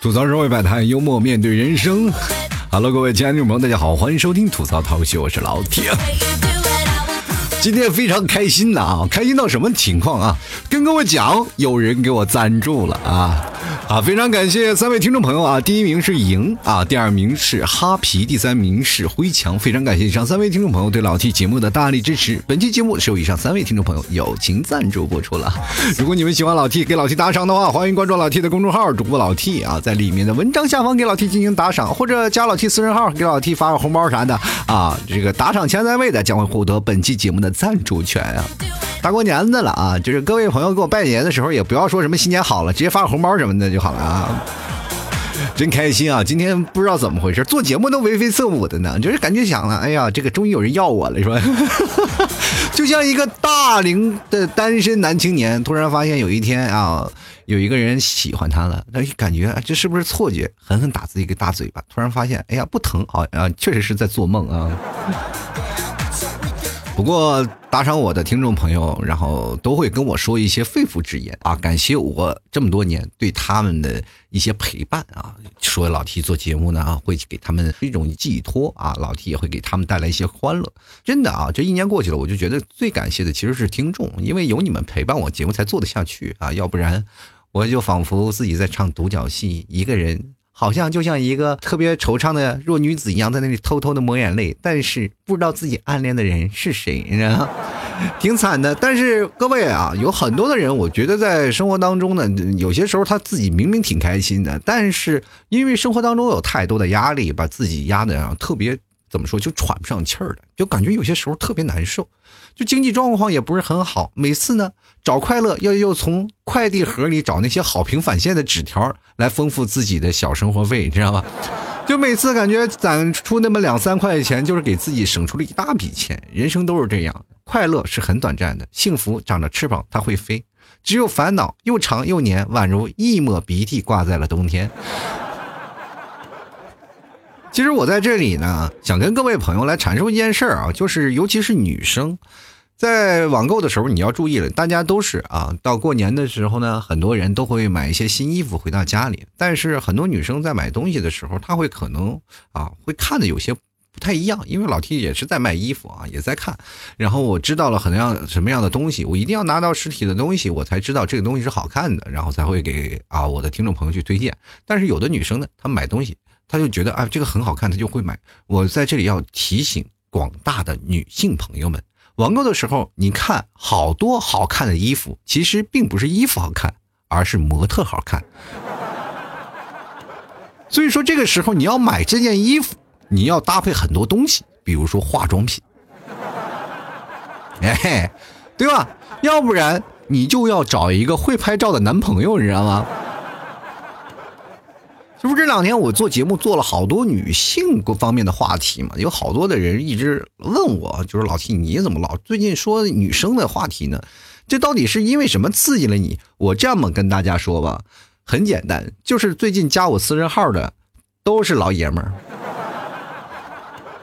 吐槽社会百态，幽默面对人生。Hello，各位亲爱的听众朋友，大家好，欢迎收听吐槽淘秀，我是老铁。今天非常开心呐啊，开心到什么情况啊？跟各位讲，有人给我赞助了啊。啊，非常感谢三位听众朋友啊！第一名是莹啊，第二名是哈皮，第三名是辉强。非常感谢以上三位听众朋友对老 T 节目的大力支持。本期节目是由以上三位听众朋友友情赞助播出了。如果你们喜欢老 T，给老 T 打赏的话，欢迎关注老 T 的公众号主播老 T 啊，在里面的文章下方给老 T 进行打赏，或者加老 T 私人号给老 T 发个红包啥的啊。这个打赏前三位的将会获得本期节目的赞助权啊。大过年的了啊，就是各位朋友给我拜年的时候，也不要说什么新年好了，直接发个红包什么的就好了啊。真开心啊！今天不知道怎么回事，做节目都眉飞色舞的呢，就是感觉想了，哎呀，这个终于有人要我了，是吧？就像一个大龄的单身男青年，突然发现有一天啊，有一个人喜欢他了，那感觉这是不是错觉？狠狠打自己一个大嘴巴，突然发现，哎呀，不疼，好啊，确实是在做梦啊。不过打赏我的听众朋友，然后都会跟我说一些肺腑之言啊，感谢我这么多年对他们的一些陪伴啊。说老 T 做节目呢啊，会给他们一种寄托啊，老 T 也会给他们带来一些欢乐。真的啊，这一年过去了，我就觉得最感谢的其实是听众，因为有你们陪伴我，节目才做得下去啊，要不然我就仿佛自己在唱独角戏，一个人。好像就像一个特别惆怅的弱女子一样，在那里偷偷的抹眼泪，但是不知道自己暗恋的人是谁，你知道？挺惨的。但是各位啊，有很多的人，我觉得在生活当中呢，有些时候他自己明明挺开心的，但是因为生活当中有太多的压力，把自己压的特别怎么说，就喘不上气儿了，就感觉有些时候特别难受。就经济状况也不是很好，每次呢找快乐要又从快递盒里找那些好评返现的纸条来丰富自己的小生活费，你知道吗？就每次感觉攒出那么两三块钱，就是给自己省出了一大笔钱。人生都是这样，快乐是很短暂的，幸福长着翅膀它会飞，只有烦恼又长又黏，宛如一抹鼻涕挂在了冬天。其实我在这里呢，想跟各位朋友来阐述一件事儿啊，就是尤其是女生，在网购的时候你要注意了。大家都是啊，到过年的时候呢，很多人都会买一些新衣服回到家里。但是很多女生在买东西的时候，她会可能啊，会看的有些不太一样。因为老 T 也是在卖衣服啊，也在看。然后我知道了很样什么样的东西，我一定要拿到实体的东西，我才知道这个东西是好看的，然后才会给啊我的听众朋友去推荐。但是有的女生呢，她买东西。他就觉得啊，这个很好看，他就会买。我在这里要提醒广大的女性朋友们，网购的时候，你看好多好看的衣服，其实并不是衣服好看，而是模特好看。所以说，这个时候你要买这件衣服，你要搭配很多东西，比如说化妆品，哎，对吧？要不然你就要找一个会拍照的男朋友，你知道吗？这不这两天我做节目做了好多女性各方面的话题嘛，有好多的人一直问我，就是老提你怎么老最近说女生的话题呢？这到底是因为什么刺激了你？我这么跟大家说吧，很简单，就是最近加我私人号的都是老爷们儿。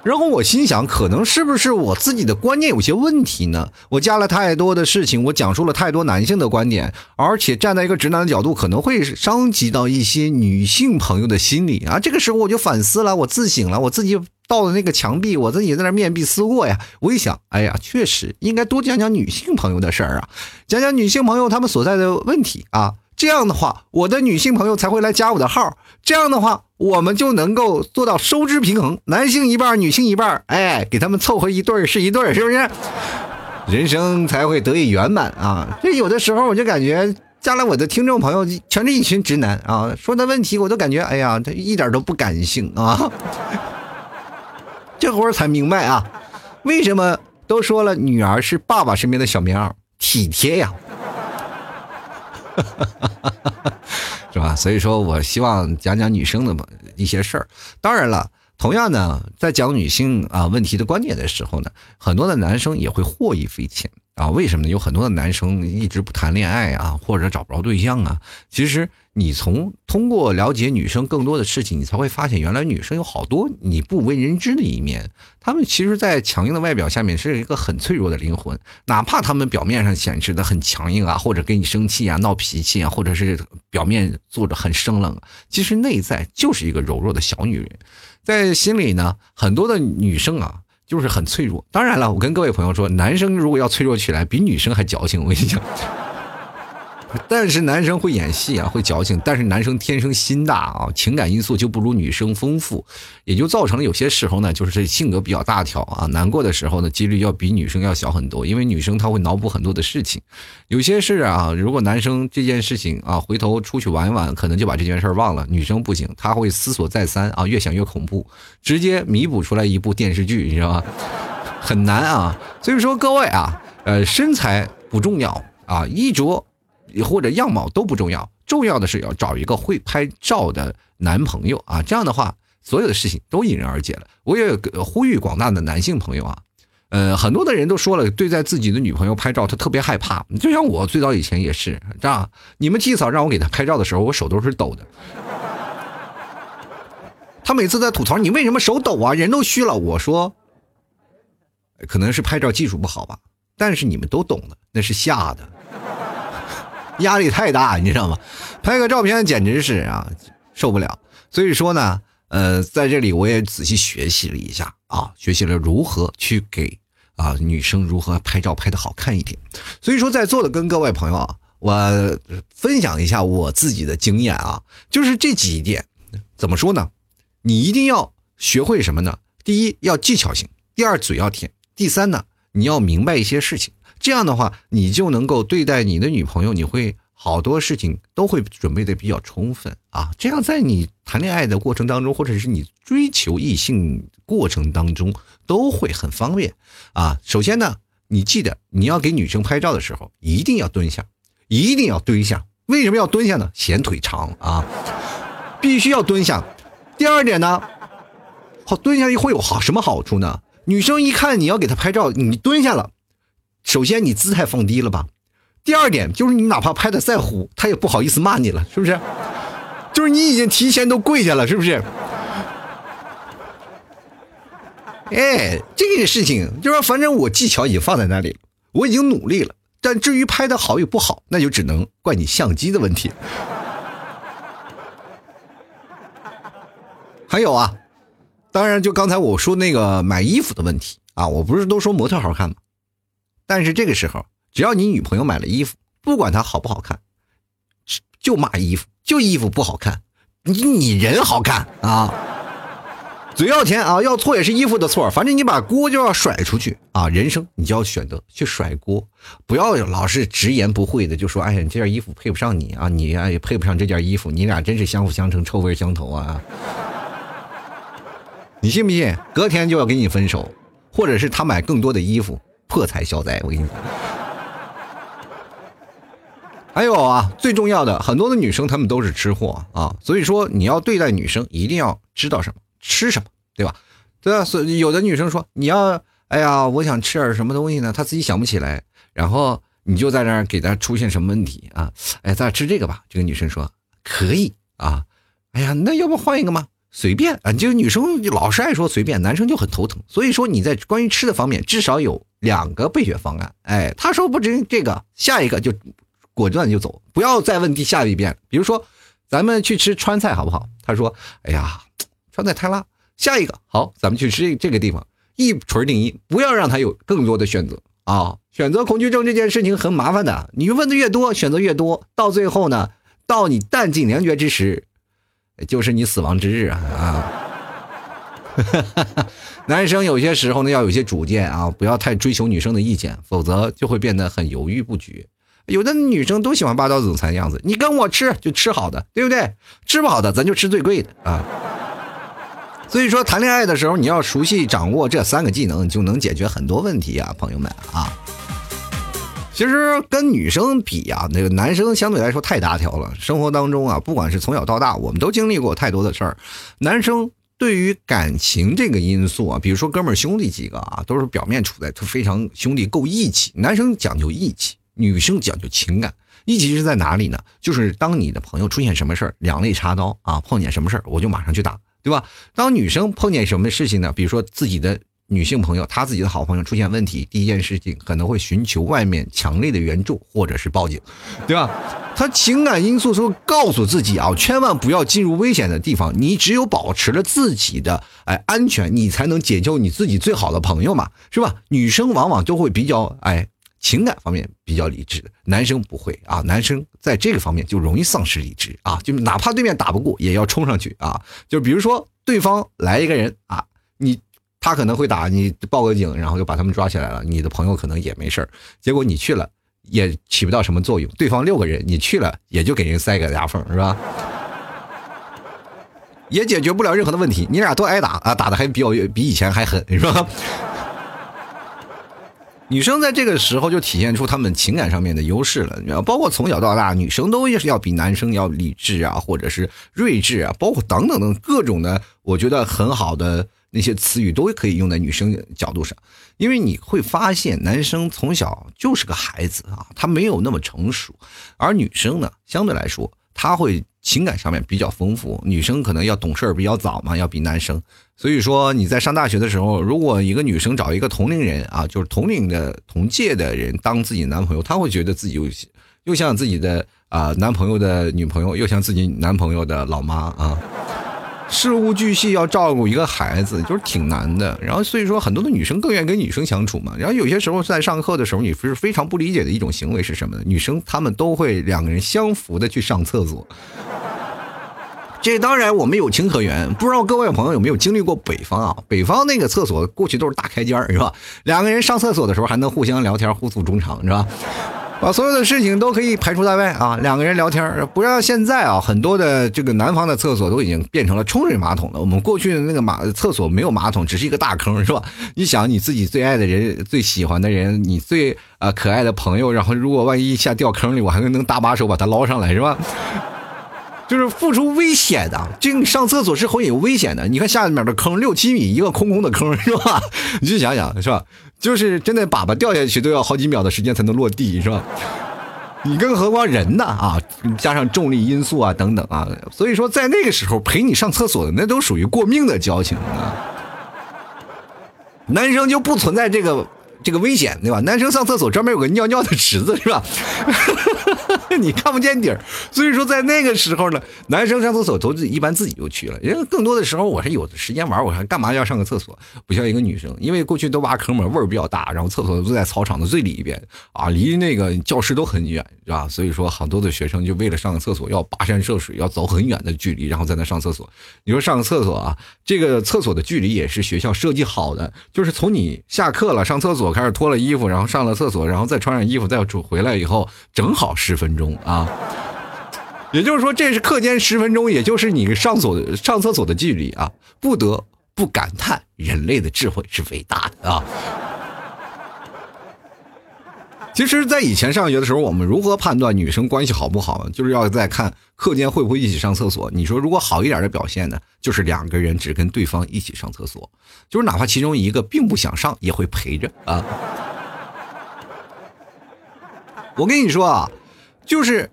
然后我心想，可能是不是我自己的观念有些问题呢？我加了太多的事情，我讲述了太多男性的观点，而且站在一个直男的角度，可能会伤及到一些女性朋友的心理啊。这个时候我就反思了，我自省了，我自己到了那个墙壁，我自己在那面壁思过呀。我一想，哎呀，确实应该多讲讲女性朋友的事儿啊，讲讲女性朋友他们所在的问题啊。这样的话，我的女性朋友才会来加我的号。这样的话，我们就能够做到收支平衡，男性一半，女性一半，哎，给他们凑合一对是一对，是不是？人生才会得以圆满啊！这有的时候我就感觉，加了我的听众朋友全是一群直男啊，说的问题我都感觉，哎呀，他一点都不感性啊。这会儿才明白啊，为什么都说了女儿是爸爸身边的小棉袄，体贴呀。哈哈哈哈哈是吧？所以说我希望讲讲女生的一些事儿。当然了，同样呢，在讲女性啊问题的观点的时候呢，很多的男生也会获益匪浅啊，为什么呢？有很多的男生一直不谈恋爱啊，或者找不着对象啊。其实你从通过了解女生更多的事情，你才会发现，原来女生有好多你不为人知的一面。她们其实，在强硬的外表下面，是一个很脆弱的灵魂。哪怕她们表面上显示的很强硬啊，或者跟你生气啊、闹脾气啊，或者是表面做着很生冷，其实内在就是一个柔弱的小女人。在心里呢，很多的女生啊。就是很脆弱。当然了，我跟各位朋友说，男生如果要脆弱起来，比女生还矫情。我跟你讲。但是男生会演戏啊，会矫情。但是男生天生心大啊，情感因素就不如女生丰富，也就造成了有些时候呢，就是这性格比较大条啊。难过的时候呢，几率要比女生要小很多，因为女生她会脑补很多的事情。有些事啊，如果男生这件事情啊，回头出去玩一玩，可能就把这件事忘了。女生不行，她会思索再三啊，越想越恐怖，直接弥补出来一部电视剧，你知道吗？很难啊。所以说各位啊，呃，身材不重要啊，衣着。或者样貌都不重要，重要的是要找一个会拍照的男朋友啊！这样的话，所有的事情都迎刃而解了。我也呼吁广大的男性朋友啊，呃，很多的人都说了，对待自己的女朋友拍照，他特别害怕。就像我最早以前也是这样，你们季嫂让我给她拍照的时候，我手都是抖的。他每次在吐槽你为什么手抖啊？人都虚了。我说，可能是拍照技术不好吧。但是你们都懂的，那是吓的。压力太大，你知道吗？拍个照片简直是啊，受不了。所以说呢，呃，在这里我也仔细学习了一下啊，学习了如何去给啊女生如何拍照拍的好看一点。所以说，在座的跟各位朋友啊，我分享一下我自己的经验啊，就是这几点怎么说呢？你一定要学会什么呢？第一要技巧性，第二嘴要甜，第三呢，你要明白一些事情。这样的话，你就能够对待你的女朋友，你会好多事情都会准备的比较充分啊。这样在你谈恋爱的过程当中，或者是你追求异性过程当中，都会很方便啊。首先呢，你记得你要给女生拍照的时候，一定要蹲下，一定要蹲下。为什么要蹲下呢？显腿长啊，必须要蹲下。第二点呢，好蹲下会有好什么好处呢？女生一看你要给她拍照，你蹲下了。首先，你姿态放低了吧？第二点就是，你哪怕拍的再糊，他也不好意思骂你了，是不是？就是你已经提前都跪下了，是不是？哎，这个事情就是，反正我技巧已经放在那里，我已经努力了。但至于拍的好与不好，那就只能怪你相机的问题。还有啊，当然，就刚才我说那个买衣服的问题啊，我不是都说模特好看吗？但是这个时候，只要你女朋友买了衣服，不管她好不好看，就骂衣服，就衣服不好看，你你人好看啊，嘴要甜啊，要错也是衣服的错，反正你把锅就要甩出去啊，人生你就要选择去甩锅，不要老是直言不讳的就说，哎呀，你这件衣服配不上你啊，你也配不上这件衣服，你俩真是相辅相成，臭味相投啊，你信不信？隔天就要跟你分手，或者是他买更多的衣服。破财消灾，我跟你讲。还有啊，最重要的，很多的女生她们都是吃货啊，所以说你要对待女生，一定要知道什么吃什么，对吧？对啊，所以有的女生说你要，哎呀，我想吃点什么东西呢？她自己想不起来，然后你就在那儿给她出现什么问题啊？哎，咱俩吃这个吧。这个女生说可以啊。哎呀，那要不换一个吗？随便啊，就是女生老是爱说随便，男生就很头疼。所以说你在关于吃的方面，至少有。两个备选方案，哎，他说不知这个，下一个就果断就走，不要再问第下一遍。比如说，咱们去吃川菜好不好？他说，哎呀，川菜太辣。下一个好，咱们去吃这个地方，一锤定音，不要让他有更多的选择啊！选择恐惧症这件事情很麻烦的，你问的越多，选择越多，到最后呢，到你弹尽粮绝之时，就是你死亡之日啊！哈 男生有些时候呢要有些主见啊，不要太追求女生的意见，否则就会变得很犹豫不决。有的女生都喜欢霸道总裁的样子，你跟我吃就吃好的，对不对？吃不好的咱就吃最贵的啊。所以说谈恋爱的时候你要熟悉掌握这三个技能，就能解决很多问题啊，朋友们啊。其实跟女生比啊，那个男生相对来说太大条了。生活当中啊，不管是从小到大，我们都经历过太多的事儿，男生。对于感情这个因素啊，比如说哥们兄弟几个啊，都是表面处在非常兄弟够义气，男生讲究义气，女生讲究情感。义气是在哪里呢？就是当你的朋友出现什么事儿，两肋插刀啊，碰见什么事儿，我就马上去打，对吧？当女生碰见什么事情呢？比如说自己的女性朋友，她自己的好朋友出现问题，第一件事情可能会寻求外面强烈的援助，或者是报警，对吧？她情感因素说告诉自己啊，千万不要进入危险的地方。你只有保持了自己的哎安全，你才能解救你自己最好的朋友嘛，是吧？女生往往都会比较哎。情感方面比较理智，男生不会啊，男生在这个方面就容易丧失理智啊，就哪怕对面打不过，也要冲上去啊。就比如说对方来一个人啊，你他可能会打你，报个警，然后就把他们抓起来了，你的朋友可能也没事结果你去了也起不到什么作用，对方六个人，你去了也就给人塞个牙缝，是吧？也解决不了任何的问题，你俩都挨打啊，打的还比较比以前还狠，是吧？女生在这个时候就体现出她们情感上面的优势了，你知道，包括从小到大，女生都是要比男生要理智啊，或者是睿智啊，包括等等等各种的，我觉得很好的那些词语都可以用在女生角度上，因为你会发现，男生从小就是个孩子啊，他没有那么成熟，而女生呢，相对来说，他会情感上面比较丰富，女生可能要懂事儿比较早嘛，要比男生。所以说你在上大学的时候，如果一个女生找一个同龄人啊，就是同龄的同届的人当自己男朋友，她会觉得自己又又像自己的啊男朋友的女朋友，又像自己男朋友的老妈啊，事无巨细要照顾一个孩子，就是挺难的。然后所以说很多的女生更愿意跟女生相处嘛。然后有些时候在上课的时候，你是非常不理解的一种行为是什么呢？女生她们都会两个人相扶的去上厕所。这当然我们有情可原，不知道各位朋友有没有经历过北方啊？北方那个厕所过去都是大开间是吧？两个人上厕所的时候还能互相聊天，互诉衷肠，是吧？把所有的事情都可以排除在外啊！两个人聊天，不像现在啊，很多的这个南方的厕所都已经变成了冲水马桶了。我们过去的那个马厕所没有马桶，只是一个大坑，是吧？你想你自己最爱的人、最喜欢的人、你最啊可爱的朋友，然后如果万一一下掉坑里，我还能搭把手把他捞上来，是吧？就是付出危险的，这个上厕所是会有危险的。你看下面的坑六七米，一个空空的坑，是吧？你去想想，是吧？就是真的粑粑掉下去都要好几秒的时间才能落地，是吧？你更何况人呢？啊，加上重力因素啊等等啊，所以说在那个时候陪你上厕所的那都属于过命的交情啊。男生就不存在这个。这个危险对吧？男生上厕所专门有个尿尿的池子是吧？你看不见底儿，所以说在那个时候呢，男生上厕所都是一般自己就去了。因为更多的时候我是有时间玩，我还干嘛要上个厕所？不像一个女生，因为过去都挖坑嘛，味儿比较大，然后厕所都在操场的最里边啊，离那个教室都很远，是吧？所以说好多的学生就为了上个厕所要跋山涉水，要走很远的距离，然后在那上厕所。你说上个厕所啊，这个厕所的距离也是学校设计好的，就是从你下课了上厕所。我开始脱了衣服，然后上了厕所，然后再穿上衣服，再出回来以后，正好十分钟啊。也就是说，这是课间十分钟，也就是你上所上厕所的距离啊。不得不感叹，人类的智慧是伟大的啊。其实，在以前上学的时候，我们如何判断女生关系好不好？就是要在看课间会不会一起上厕所。你说，如果好一点的表现呢，就是两个人只跟对方一起上厕所，就是哪怕其中一个并不想上，也会陪着啊。我跟你说啊，就是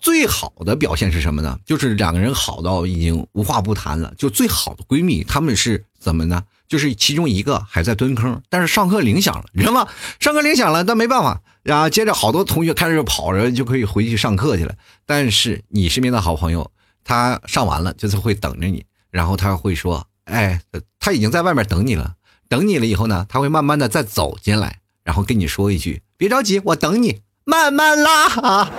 最好的表现是什么呢？就是两个人好到已经无话不谈了。就最好的闺蜜，她们是怎么呢？就是其中一个还在蹲坑，但是上课铃响了，你知道吗？上课铃响了，但没办法，然后接着好多同学开始跑着就可以回去上课去了。但是你身边的好朋友，他上完了就是会等着你，然后他会说：“哎，他已经在外面等你了。”等你了以后呢，他会慢慢的再走进来，然后跟你说一句：“别着急，我等你，慢慢拉啊。”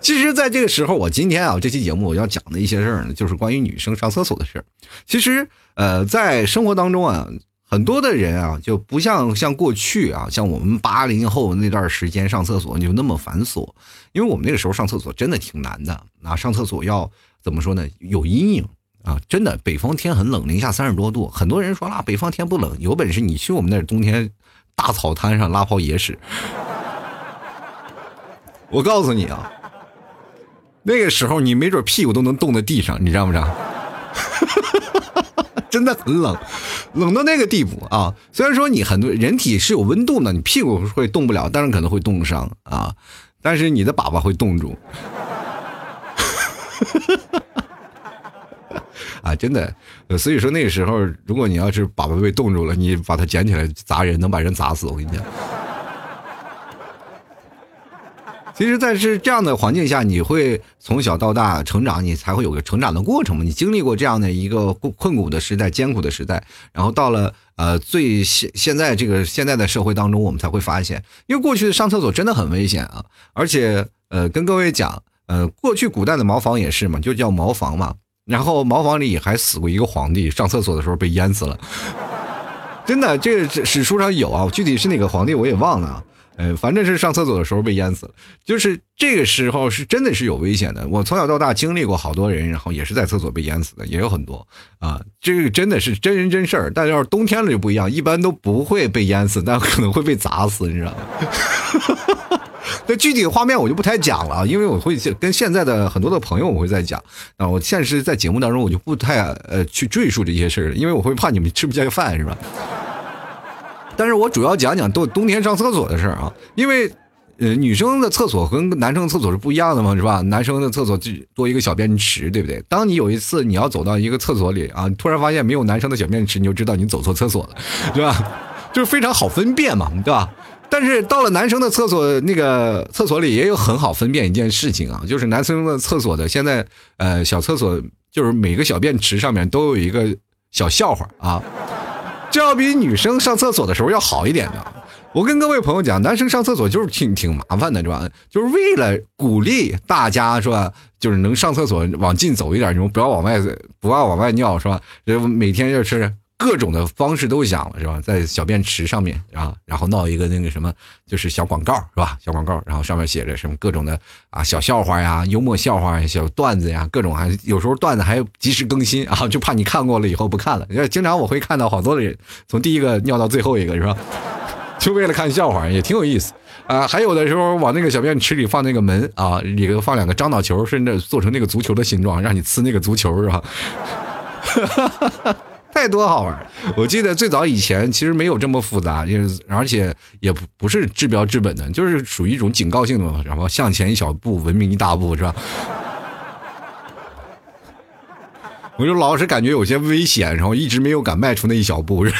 其实，在这个时候，我今天啊，这期节目我要讲的一些事儿呢，就是关于女生上厕所的事儿。其实，呃，在生活当中啊，很多的人啊，就不像像过去啊，像我们八零后那段时间上厕所就那么繁琐，因为我们那个时候上厕所真的挺难的啊，上厕所要怎么说呢？有阴影啊，真的，北方天很冷，零下三十多度，很多人说啦，北方天不冷，有本事你去我们那冬天大草滩上拉泡野屎。我告诉你啊。那个时候你没准屁股都能冻在地上，你知道不知道？真的很冷，冷到那个地步啊！虽然说你很多人体是有温度的，你屁股会冻不了，但是可能会冻伤啊，但是你的粑粑会冻住。啊，真的，所以说那个时候，如果你要是粑粑被冻住了，你把它捡起来砸人，能把人砸死。我跟你讲。其实，在是这样的环境下，你会从小到大成长，你才会有个成长的过程嘛。你经历过这样的一个困苦的时代、艰苦的时代，然后到了呃最现现在这个现在的社会当中，我们才会发现，因为过去上厕所真的很危险啊。而且呃，跟各位讲，呃，过去古代的茅房也是嘛，就叫茅房嘛。然后茅房里还死过一个皇帝，上厕所的时候被淹死了。真的，这个史书上有啊，具体是哪个皇帝我也忘了。呃，反正是上厕所的时候被淹死了，就是这个时候是真的是有危险的。我从小到大经历过好多人，然后也是在厕所被淹死的，也有很多啊。这个真的是真人真事儿。但要是冬天了就不一样，一般都不会被淹死，但可能会被砸死，你知道吗？那具体的画面我就不太讲了，因为我会跟现在的很多的朋友我会在讲啊。我现实在节目当中我就不太呃去赘述这些事儿了，因为我会怕你们吃不下饭，是吧？但是我主要讲讲冬冬天上厕所的事儿啊，因为，呃，女生的厕所和男生的厕所是不一样的嘛，是吧？男生的厕所就多一个小便池，对不对？当你有一次你要走到一个厕所里啊，突然发现没有男生的小便池，你就知道你走错厕所了，对吧？就是非常好分辨嘛，对吧？但是到了男生的厕所，那个厕所里也有很好分辨一件事情啊，就是男生的厕所的现在，呃，小厕所就是每个小便池上面都有一个小笑话啊。要比女生上厕所的时候要好一点的。我跟各位朋友讲，男生上厕所就是挺挺麻烦的，是吧？就是为了鼓励大家，是吧？就是能上厕所往近走一点，你们不要往外，不要往外尿，是吧？每天就是。各种的方式都想了是吧？在小便池上面啊，然后闹一个那个什么，就是小广告是吧？小广告，然后上面写着什么各种的啊小笑话呀、幽默笑话、小段子呀，各种还有时候段子还及时更新啊，就怕你看过了以后不看了。经常我会看到好多的人从第一个尿到最后一个是吧？就为了看笑话，也挺有意思啊。还有的时候往那个小便池里放那个门啊，里头放两个樟脑球，甚至做成那个足球的形状，让你呲那个足球是吧？哈哈哈哈太多好玩我记得最早以前其实没有这么复杂，就是而且也不不是治标治本的，就是属于一种警告性的嘛，然后向前一小步，文明一大步，是吧？我就老是感觉有些危险，然后一直没有敢迈出那一小步。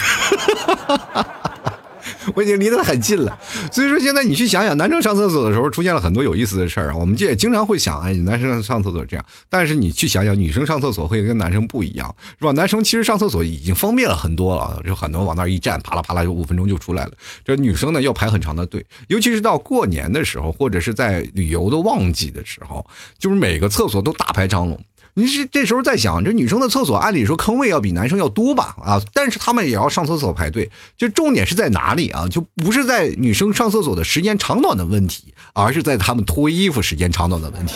我已经离得很近了，所以说现在你去想想，男生上厕所的时候出现了很多有意思的事儿啊。我们也经常会想，哎，男生上厕所这样，但是你去想想，女生上厕所会跟男生不一样，是吧？男生其实上厕所已经方便了很多了，就很多往那儿一站，啪啦啪啦就五分钟就出来了。这女生呢要排很长的队，尤其是到过年的时候，或者是在旅游的旺季的时候，就是每个厕所都大排长龙。你是这时候在想，这女生的厕所按理说坑位要比男生要多吧？啊，但是他们也要上厕所排队。就重点是在哪里啊？就不是在女生上厕所的时间长短的问题，而是在他们脱衣服时间长短的问题。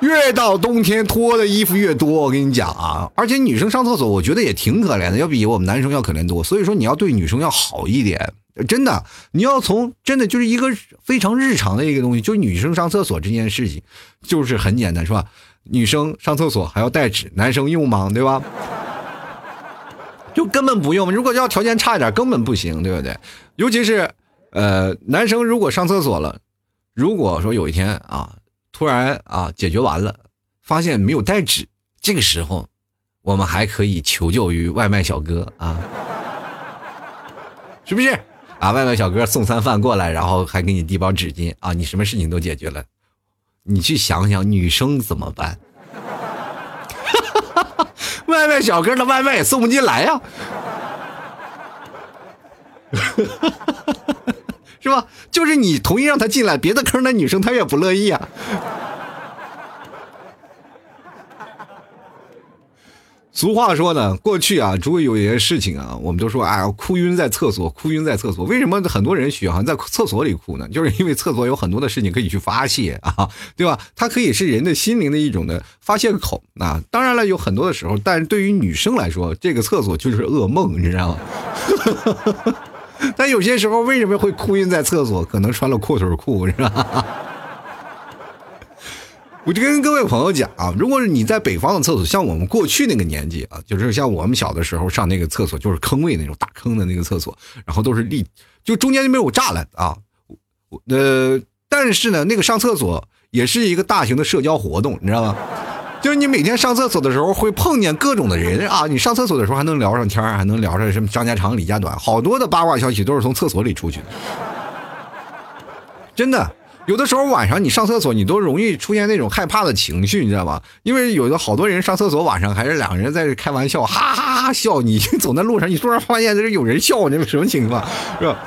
越到冬天脱的衣服越多，我跟你讲啊！而且女生上厕所，我觉得也挺可怜的，要比我们男生要可怜多。所以说你要对女生要好一点，真的，你要从真的就是一个非常日常的一个东西，就是女生上厕所这件事情，就是很简单，是吧？女生上厕所还要带纸，男生用吗？对吧？就根本不用。如果要条件差一点，根本不行，对不对？尤其是，呃，男生如果上厕所了，如果说有一天啊，突然啊解决完了，发现没有带纸，这个时候，我们还可以求救于外卖小哥啊，是不是？啊，外卖小哥送餐饭过来，然后还给你递包纸巾啊，你什么事情都解决了。你去想想，女生怎么办？外卖小哥的外卖也送不进来呀，是吧？就是你同意让他进来，别的坑的女生她也不乐意啊。俗话说呢，过去啊，如果有些事情啊，我们都说，哎呀，哭晕在厕所，哭晕在厕所。为什么很多人喜欢在厕所里哭呢？就是因为厕所有很多的事情可以去发泄啊，对吧？它可以是人的心灵的一种的发泄口。啊当然了，有很多的时候，但是对于女生来说，这个厕所就是噩梦，你知道吗？但有些时候为什么会哭晕在厕所？可能穿了阔腿裤，是吧？我就跟各位朋友讲啊，如果是你在北方的厕所，像我们过去那个年纪啊，就是像我们小的时候上那个厕所，就是坑位那种大坑的那个厕所，然后都是立，就中间就没有栅栏啊。呃，但是呢，那个上厕所也是一个大型的社交活动，你知道吗？就是你每天上厕所的时候会碰见各种的人啊，你上厕所的时候还能聊上天还能聊上什么张家长李家短，好多的八卦消息都是从厕所里出去的，真的。有的时候晚上你上厕所，你都容易出现那种害怕的情绪，你知道吗？因为有的好多人上厕所晚上还是两个人在这开玩笑，哈哈哈笑。你走在路上，你突然发现这有人笑，你什么情况？是吧？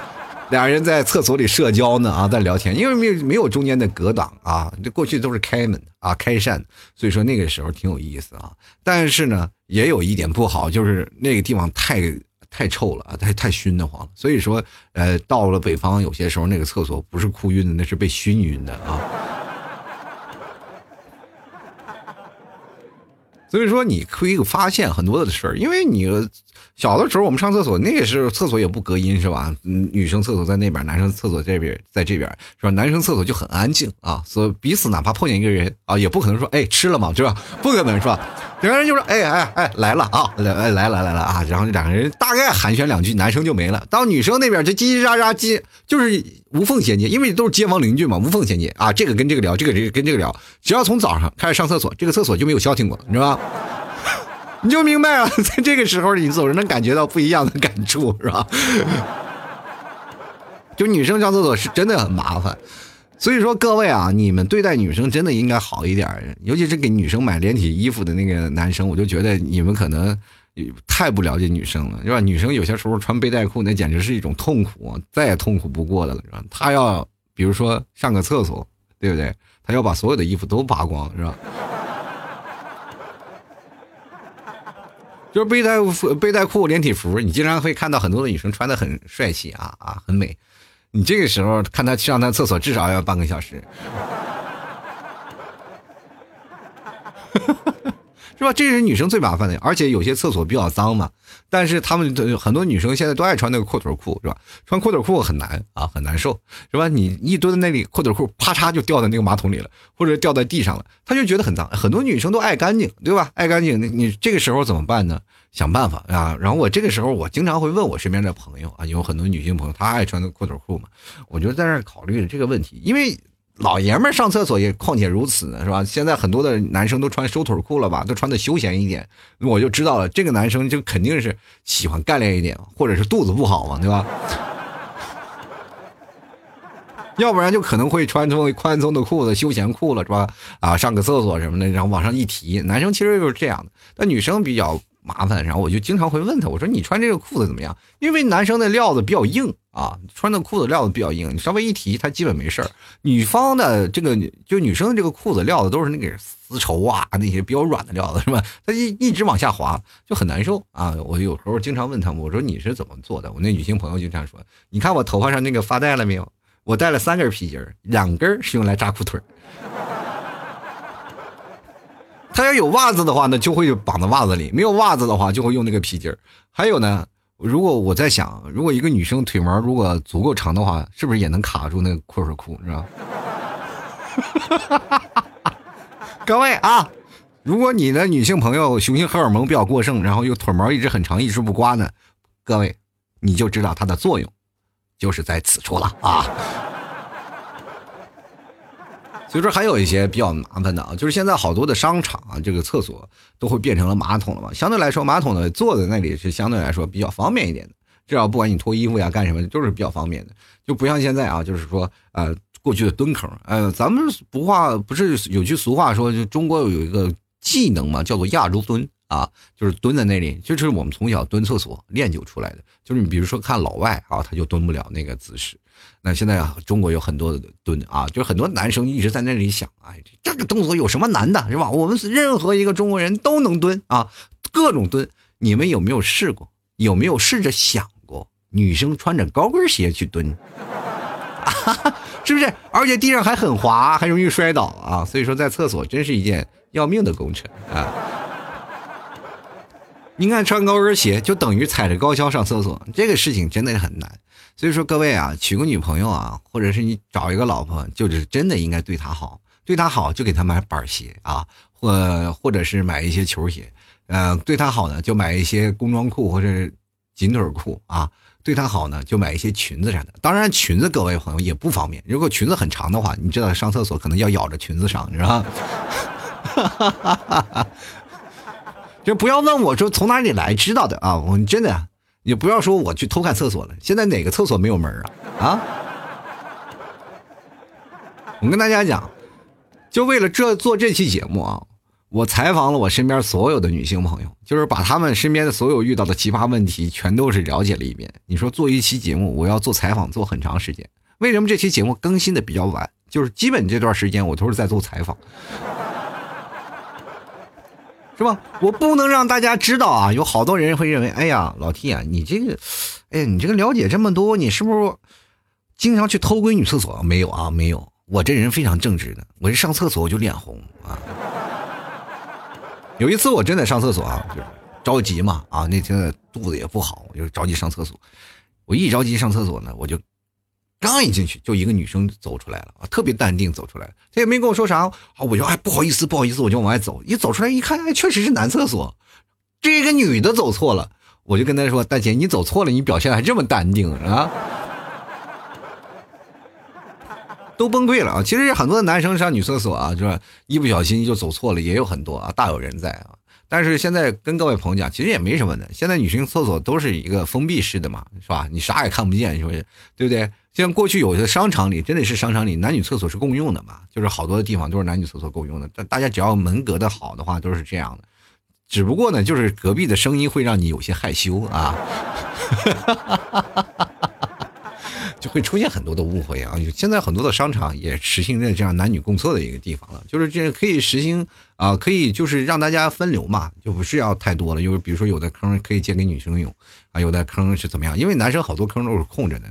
俩人在厕所里社交呢啊，在聊天，因为没有没有中间的隔挡啊，这过去都是开门啊开扇，所以说那个时候挺有意思啊。但是呢，也有一点不好，就是那个地方太。太臭了啊，太太熏得慌了。所以说，呃，到了北方，有些时候那个厕所不是哭晕的，那是被熏晕的啊。所以说，你可以发现很多的事儿，因为你小的时候我们上厕所，那个时候厕所也不隔音是吧？女生厕所在那边，男生厕所这边，在这边是吧？男生厕所就很安静啊，所以彼此哪怕碰见一个人啊，也不可能说哎吃了吗？是吧？不可能是吧？两个人就说哎哎哎来了啊，来来来来了啊，然后两个人大概寒暄两句，男生就没了。到女生那边就叽叽喳喳叽，就是无缝衔接，因为都是街坊邻居嘛，无缝衔接啊。这个跟这个聊，这个这个跟这个聊，只要从早上开始上厕所，这个厕所就没有消停过，你知道吧？你就明白了，在这个时候你总是能感觉到不一样的感触，是吧？就女生上厕所是真的很麻烦。所以说各位啊，你们对待女生真的应该好一点，尤其是给女生买连体衣服的那个男生，我就觉得你们可能太不了解女生了，是吧？女生有些时候穿背带裤，那简直是一种痛苦，再也痛苦不过的了，是吧？她要比如说上个厕所，对不对？她要把所有的衣服都扒光，是吧？就是背带、背带裤、连体服，你经常会看到很多的女生穿的很帅气啊啊，很美。你这个时候看他上趟厕所，至少要半个小时，是吧？这是女生最麻烦的，而且有些厕所比较脏嘛。但是他们很多女生现在都爱穿那个阔腿裤，是吧？穿阔腿裤很难啊，很难受，是吧？你一蹲在那里，阔腿裤啪嚓就掉在那个马桶里了，或者掉在地上了，他就觉得很脏。很多女生都爱干净，对吧？爱干净，你这个时候怎么办呢？想办法啊！然后我这个时候，我经常会问我身边的朋友啊，有很多女性朋友，她爱穿的阔腿裤嘛，我就在那考虑这个问题，因为老爷们上厕所也况且如此，是吧？现在很多的男生都穿收腿裤了吧，都穿的休闲一点，我就知道了，这个男生就肯定是喜欢干练一点，或者是肚子不好嘛，对吧？要不然就可能会穿成宽松的裤子、休闲裤了，是吧？啊，上个厕所什么的，然后往上一提，男生其实就是这样的，但女生比较。麻烦，然后我就经常会问他，我说你穿这个裤子怎么样？因为男生的料子比较硬啊，穿的裤子料子比较硬，你稍微一提他基本没事儿。女方的这个就女生的这个裤子料子都是那个丝绸啊，那些比较软的料子是吧？他一一直往下滑，就很难受啊。我有时候经常问他们，我说你是怎么做的？我那女性朋友经常说，你看我头发上那个发带了没有？我带了三根皮筋儿，两根是用来扎裤腿儿。他要有袜子的话呢，就会绑在袜子里；没有袜子的话，就会用那个皮筋儿。还有呢，如果我在想，如果一个女生腿毛如果足够长的话，是不是也能卡住那个阔腿裤，是吧？各位啊，如果你的女性朋友雄性荷尔蒙比较过剩，然后又腿毛一直很长，一直不刮呢，各位，你就知道它的作用，就是在此处了啊。所以说还有一些比较麻烦的啊，就是现在好多的商场啊，这个厕所都会变成了马桶了嘛。相对来说，马桶呢坐在那里是相对来说比较方便一点的，至少不管你脱衣服呀干什么，都是比较方便的。就不像现在啊，就是说呃过去的蹲坑，呃咱们不话不是有句俗话说，就中国有一个技能嘛，叫做亚洲蹲啊，就是蹲在那里，就是我们从小蹲厕所练就出来的。就是你比如说看老外啊，他就蹲不了那个姿势。那现在啊，中国有很多的蹲啊，就是很多男生一直在那里想，哎，这个动作有什么难的，是吧？我们任何一个中国人都能蹲啊，各种蹲。你们有没有试过？有没有试着想过，女生穿着高跟鞋去蹲，是不是？而且地上还很滑，还容易摔倒啊。所以说，在厕所真是一件要命的工程啊。你看，穿高跟鞋就等于踩着高跷上厕所，这个事情真的很难。所以说，各位啊，娶个女朋友啊，或者是你找一个老婆，就是真的应该对她好。对她好就给她买板鞋啊，或或者是买一些球鞋，呃，对她好呢就买一些工装裤或者紧腿裤啊，对她好呢就买一些裙子啥的。当然裙子各位朋友也不方便，如果裙子很长的话，你知道上厕所可能要咬着裙子上，你知道吗？就不要问我说从哪里来知道的啊，我真的。也不要说我去偷看厕所了，现在哪个厕所没有门啊？啊！我跟大家讲，就为了这做这期节目啊，我采访了我身边所有的女性朋友，就是把他们身边的所有遇到的奇葩问题全都是了解了一遍。你说做一期节目，我要做采访做很长时间，为什么这期节目更新的比较晚？就是基本这段时间我都是在做采访。是吧？我不能让大家知道啊！有好多人会认为，哎呀，老 T 啊，你这个，哎，你这个了解这么多，你是不是经常去偷闺女厕所？没有啊，没有。我这人非常正直的，我一上厕所我就脸红啊。有一次我真的上厕所啊，就着急嘛啊，那天肚子也不好，我就着急上厕所。我一着急上厕所呢，我就。刚一进去，就一个女生走出来了啊，特别淡定走出来，她也没跟我说啥，啊，我就哎不好意思不好意思，我就往外走，一走出来一看，哎确实是男厕所，这个女的走错了，我就跟她说，大姐你走错了，你表现还这么淡定啊，都崩溃了啊！其实很多的男生上女厕所啊，就是一不小心就走错了，也有很多啊，大有人在啊。但是现在跟各位朋友讲，其实也没什么的，现在女生厕所都是一个封闭式的嘛，是吧？你啥也看不见，是不是？对不对？像过去有些商场里，真的是商场里男女厕所是共用的嘛，就是好多的地方都是男女厕所共用的。但大家只要门隔的好的话，都是这样的。只不过呢，就是隔壁的声音会让你有些害羞啊，就会出现很多的误会啊。现在很多的商场也实行着这样男女共厕的一个地方了，就是这可以实行啊，可以就是让大家分流嘛，就不是要太多了。就是比如说有的坑可以借给女生用啊，有的坑是怎么样？因为男生好多坑都是空着的。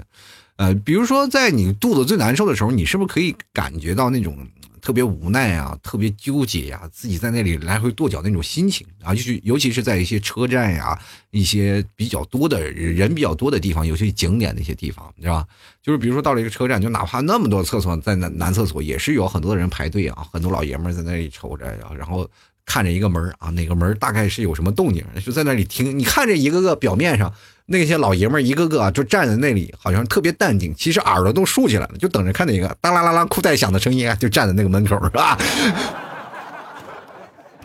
呃，比如说，在你肚子最难受的时候，你是不是可以感觉到那种特别无奈啊、特别纠结呀，自己在那里来回跺脚那种心情啊？就是尤其是在一些车站呀、一些比较多的人比较多的地方，有些景点那些地方，你知道吧？就是比如说到了一个车站，就哪怕那么多厕所，在男男厕所也是有很多的人排队啊，很多老爷们在那里瞅着，然后看着一个门啊，哪个门大概是有什么动静，就在那里听。你看这一个个表面上。那些老爷们儿一个个就站在那里，好像特别淡定，其实耳朵都竖起来了，就等着看哪个当啦啦啦裤带响的声音啊，就站在那个门口，是吧？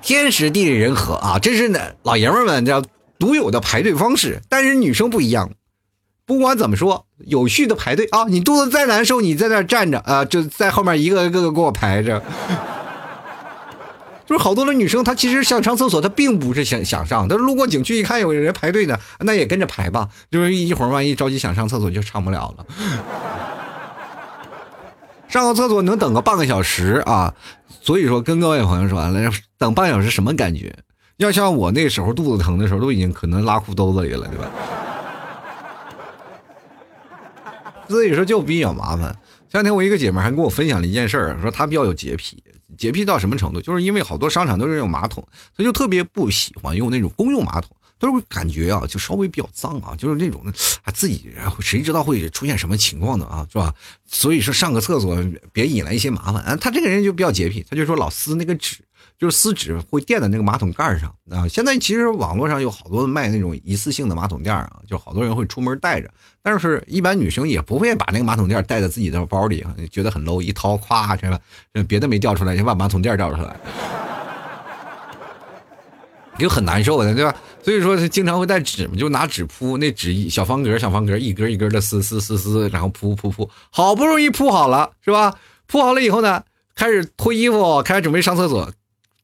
天时地利人和啊，这是呢老爷们儿们叫独有的排队方式。但是女生不一样，不管怎么说，有序的排队啊，你肚子再难受，你在那站着啊，就在后面一个一个个给我排着。就是好多的女生，她其实想上厕所，她并不是想想上，她路过景区一看有人排队呢，那也跟着排吧。就是一会儿万一着急想上厕所就上不了了。上个厕所能等个半个小时啊，所以说跟各位朋友说，来等半小时什么感觉？要像我那时候肚子疼的时候，都已经可能拉裤兜子里了，对吧？所以说就比较麻烦。前两天我一个姐妹还跟我分享了一件事儿，说她比较有洁癖。洁癖到什么程度？就是因为好多商场都是用马桶，他就特别不喜欢用那种公用马桶，都是感觉啊，就稍微比较脏啊，就是那种啊自己谁知道会出现什么情况呢啊，是吧？所以说上个厕所别引来一些麻烦啊。他这个人就比较洁癖，他就说老撕那个纸。就是撕纸会垫在那个马桶盖上啊！现在其实网络上有好多卖那种一次性的马桶垫啊，就好多人会出门带着，但是一般女生也不会把那个马桶垫带在自己的包里，觉得很 low，一掏咵，是吧？别的没掉出来，先把马桶垫掉出来，就很难受的，对吧？所以说他经常会带纸嘛，就拿纸铺那纸一小方格小方格，一根一根的撕撕撕撕，然后铺铺铺，好不容易铺好了，是吧？铺好了以后呢，开始脱衣服，开始准备上厕所。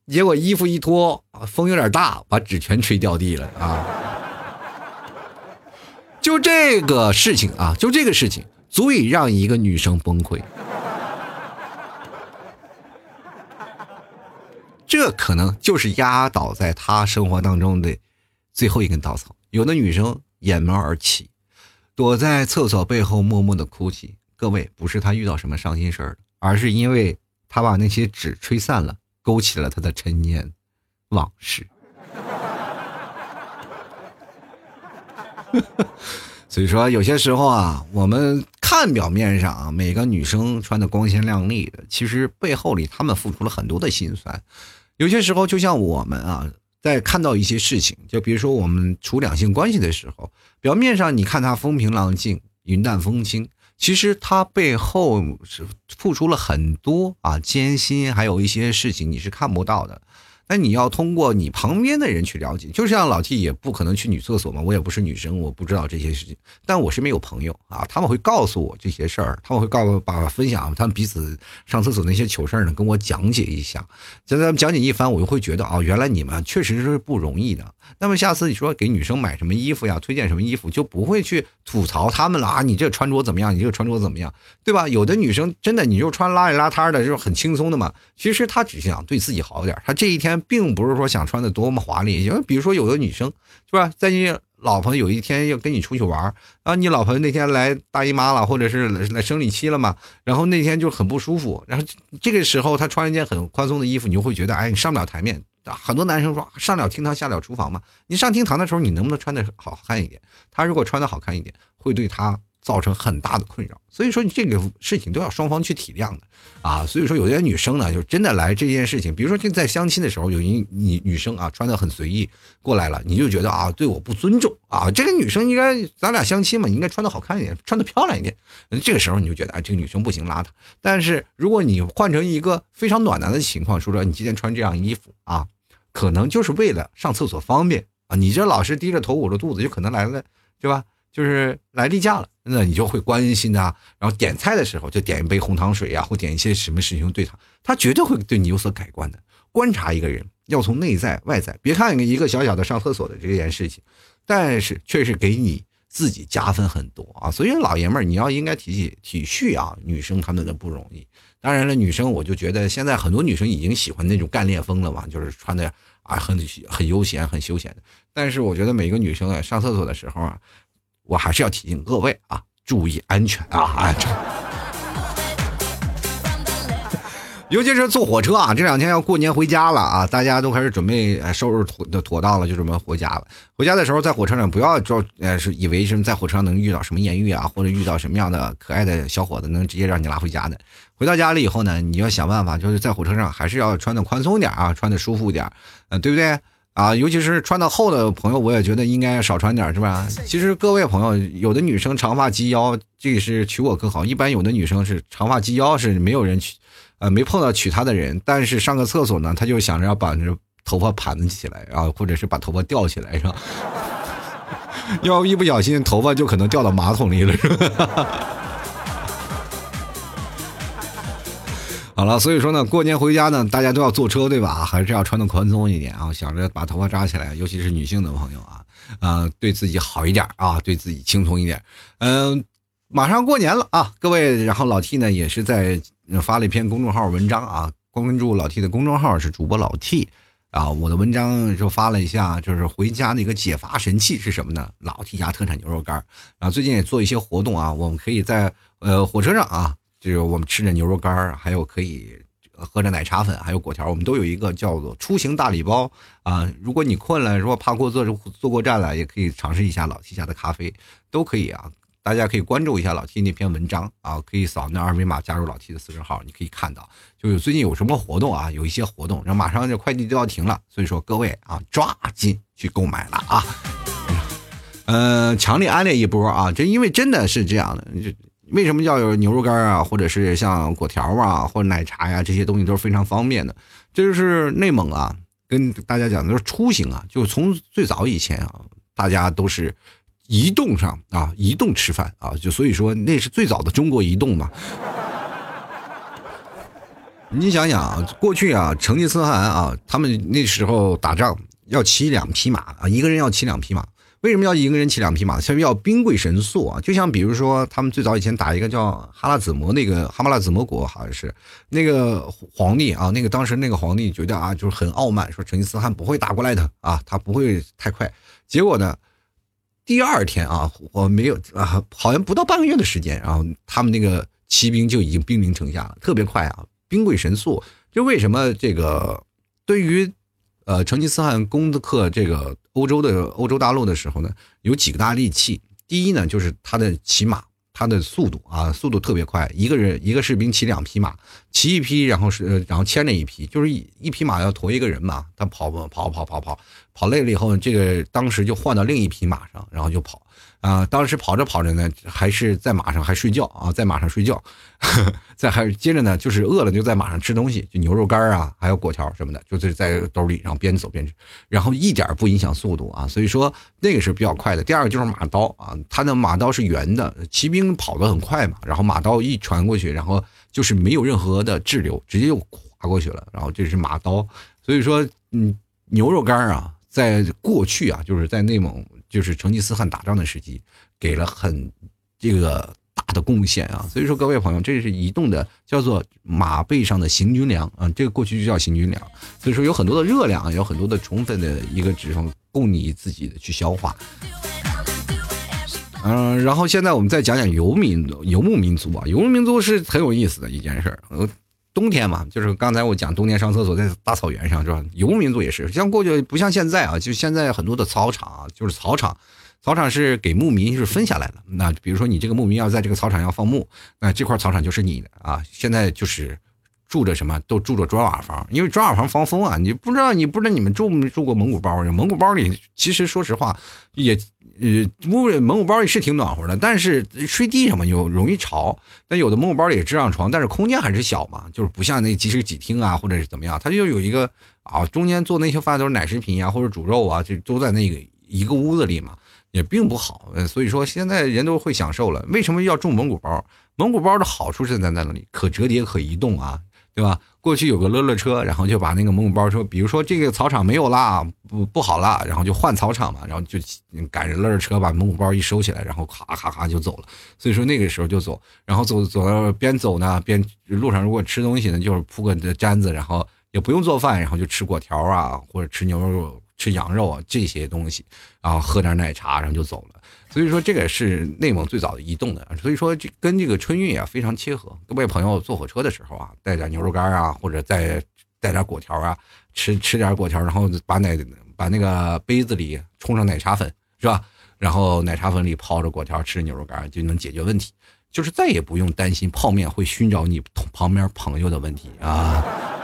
结果衣服一脱，风有点大，把纸全吹掉地了啊！就这个事情啊，就这个事情，足以让一个女生崩溃。这可能就是压倒在她生活当中的最后一根稻草。有的女生掩门而泣，躲在厕所背后默默的哭泣。各位，不是她遇到什么伤心事儿而是因为她把那些纸吹散了。勾起了他的陈年往事，所以说有些时候啊，我们看表面上啊，每个女生穿的光鲜亮丽的，其实背后里她们付出了很多的辛酸。有些时候，就像我们啊，在看到一些事情，就比如说我们处两性关系的时候，表面上你看他风平浪静、云淡风轻，其实他背后是付出了很多啊艰辛，还有一些事情你是看不到的。那你要通过你旁边的人去了解，就像老 T 也不可能去女厕所嘛，我也不是女生，我不知道这些事情。但我身边有朋友啊，他们会告诉我这些事儿，他们会告诉把分享他们彼此上厕所那些糗事儿呢，跟我讲解一下。现在他们讲解一番，我就会觉得啊，原来你们确实是不容易的。那么下次你说给女生买什么衣服呀，推荐什么衣服，就不会去吐槽他们了啊，你这穿着怎么样？你这穿着怎么样？对吧？有的女生真的你就穿邋里邋遢的，就是很轻松的嘛。其实她只想对自己好点，她这一天。并不是说想穿的多么华丽，因为比如说有的女生是吧，在你老婆有一天要跟你出去玩啊，你老婆那天来大姨妈了，或者是来生理期了嘛，然后那天就很不舒服，然后这个时候她穿一件很宽松的衣服，你就会觉得哎，你上不了台面。很多男生说上了厅堂下了厨房嘛，你上厅堂的时候你能不能穿的好看一点？他如果穿的好看一点，会对他。造成很大的困扰，所以说这个事情都要双方去体谅的啊。所以说有些女生呢，就真的来这件事情，比如说就在相亲的时候，有一女女生啊穿的很随意过来了，你就觉得啊对我不尊重啊。这个女生应该咱俩相亲嘛，你应该穿的好看一点，穿的漂亮一点。这个时候你就觉得啊这个女生不行邋遢。但是如果你换成一个非常暖男的情况，说说你今天穿这样衣服啊，可能就是为了上厕所方便啊。你这老是低着头捂着肚子，就可能来了，对吧？就是来例假了。那你就会关心他，然后点菜的时候就点一杯红糖水呀，或点一些什么事情对他，他绝对会对你有所改观的。观察一个人要从内在外在，别看一个小小的上厕所的这件事情，但是却是给你自己加分很多啊。所以老爷们儿，你要应该体体体恤啊，女生她们的不容易。当然了，女生我就觉得现在很多女生已经喜欢那种干练风了嘛，就是穿的啊很很悠闲、很休闲的。但是我觉得每个女生啊上厕所的时候啊。我还是要提醒各位啊，注意安全啊！安全。尤其是坐火车啊，这两天要过年回家了啊，大家都开始准备收拾妥妥当了，就准备回家了。回家的时候，在火车上不要就呃是以为什么在火车上能遇到什么艳遇啊，或者遇到什么样的可爱的小伙子能直接让你拉回家的。回到家里以后呢，你要想办法，就是在火车上还是要穿的宽松点啊，穿的舒服点，嗯，对不对？啊，尤其是穿的厚的朋友，我也觉得应该少穿点，是吧？其实各位朋友，有的女生长发及腰，这个是娶我更好。一般有的女生是长发及腰，是没有人娶，呃，没碰到娶她的人。但是上个厕所呢，她就想着要把这头发盘起来，然后或者是把头发吊起来，是吧？要一不小心，头发就可能掉到马桶里了，是吧？好了，所以说呢，过年回家呢，大家都要坐车，对吧？还是要穿的宽松一点啊，想着把头发扎起来，尤其是女性的朋友啊，啊，对自己好一点啊，对自己轻松一点。嗯，马上过年了啊，各位，然后老 T 呢也是在发了一篇公众号文章啊，关注老 T 的公众号是主播老 T 啊，我的文章就发了一下，就是回家的一个解乏神器是什么呢？老 T 家特产牛肉干然后最近也做一些活动啊，我们可以在呃火车上啊。就是我们吃着牛肉干，还有可以喝着奶茶粉，还有果条，我们都有一个叫做出行大礼包啊。如果你困了，如果怕过坐坐过站了，也可以尝试一下老 T 家的咖啡，都可以啊。大家可以关注一下老 T 那篇文章啊，可以扫那二维码加入老 T 的私人号，你可以看到，就是最近有什么活动啊，有一些活动，然后马上这快递就要停了，所以说各位啊，抓紧去购买了啊。嗯，强烈安利一波啊，这因为真的是这样的，就。为什么要有牛肉干啊，或者是像果条啊，或者奶茶呀，这些东西都是非常方便的。这就是内蒙啊，跟大家讲的是出行啊，就从最早以前啊，大家都是移动上啊，移动吃饭啊，就所以说那是最早的中国移动嘛。你想想啊，过去啊，成吉思汗啊，他们那时候打仗要骑两匹马啊，一个人要骑两匹马。为什么要一个人骑两匹马？因为要兵贵神速啊！就像比如说，他们最早以前打一个叫哈拉子摩那个哈马拉子摩国，好像是那个皇帝啊，那个当时那个皇帝觉得啊，就是很傲慢，说成吉思汗不会打过来的啊，他不会太快。结果呢，第二天啊，我没有啊，好像不到半个月的时间，然后他们那个骑兵就已经兵临城下了，特别快啊，兵贵神速。就为什么这个对于？呃，成吉思汗攻克这个欧洲的欧洲大陆的时候呢，有几个大利器。第一呢，就是他的骑马他的速度啊，速度特别快，一个人一个士兵骑两匹马，骑一匹，然后是然后牵着一匹，就是一一匹马要驮一个人嘛，他跑跑跑跑跑跑跑累了以后，这个当时就换到另一匹马上，然后就跑。啊，当时跑着跑着呢，还是在马上还睡觉啊，在马上睡觉，再还接着呢，就是饿了就在马上吃东西，就牛肉干啊，还有果条什么的，就是在兜里，然后边走边吃，然后一点不影响速度啊，所以说那个是比较快的。第二个就是马刀啊，它的马刀是圆的，骑兵跑得很快嘛，然后马刀一传过去，然后就是没有任何的滞留，直接就划过去了，然后这是马刀，所以说嗯，牛肉干啊，在过去啊，就是在内蒙。就是成吉思汗打仗的时期，给了很这个大的贡献啊，所以说各位朋友，这是移动的叫做马背上的行军粮啊，这个过去就叫行军粮，所以说有很多的热量，有很多的充分的一个脂肪供你自己的去消化。嗯，然后现在我们再讲讲游民游牧民族啊，游牧民族是很有意思的一件事儿。冬天嘛，就是刚才我讲冬天上厕所在大草原上是吧？游牧民族也是，像过去不像现在啊，就现在很多的草场，就是草场，草场是给牧民是分下来的。那比如说你这个牧民要在这个草场要放牧，那这块草场就是你的啊。现在就是住着什么都住着砖瓦房，因为砖瓦房防风啊。你不知道你不知道你们住没住过蒙古包？蒙古包里其实说实话也。呃，屋里蒙古包里是挺暖和的，但是睡地上嘛又容易潮。但有的蒙古包里也支上床，但是空间还是小嘛，就是不像那即使几厅啊，或者是怎么样，它就有一个啊，中间做那些饭都是奶食品呀，或者煮肉啊，就都在那个一个屋子里嘛，也并不好。所以说现在人都会享受了。为什么要住蒙古包？蒙古包的好处是在那里，可折叠可移动啊。对吧？过去有个乐乐车，然后就把那个蒙古包说，比如说这个草场没有啦，不不好了，然后就换草场嘛，然后就赶着乐乐车把蒙古包一收起来，然后咔咔咔就走了。所以说那个时候就走，然后走走到边走呢边路上如果吃东西呢，就是铺个毡子，然后也不用做饭，然后就吃果条啊，或者吃牛肉、吃羊肉啊这些东西，然后喝点奶茶，然后就走了。所以说这个是内蒙最早的移动的，所以说这跟这个春运啊非常切合。各位朋友坐火车的时候啊，带点牛肉干啊，或者再带点果条啊，吃吃点果条，然后把奶把那个杯子里冲上奶茶粉，是吧？然后奶茶粉里泡着果条，吃牛肉干就能解决问题，就是再也不用担心泡面会熏着你旁边朋友的问题啊。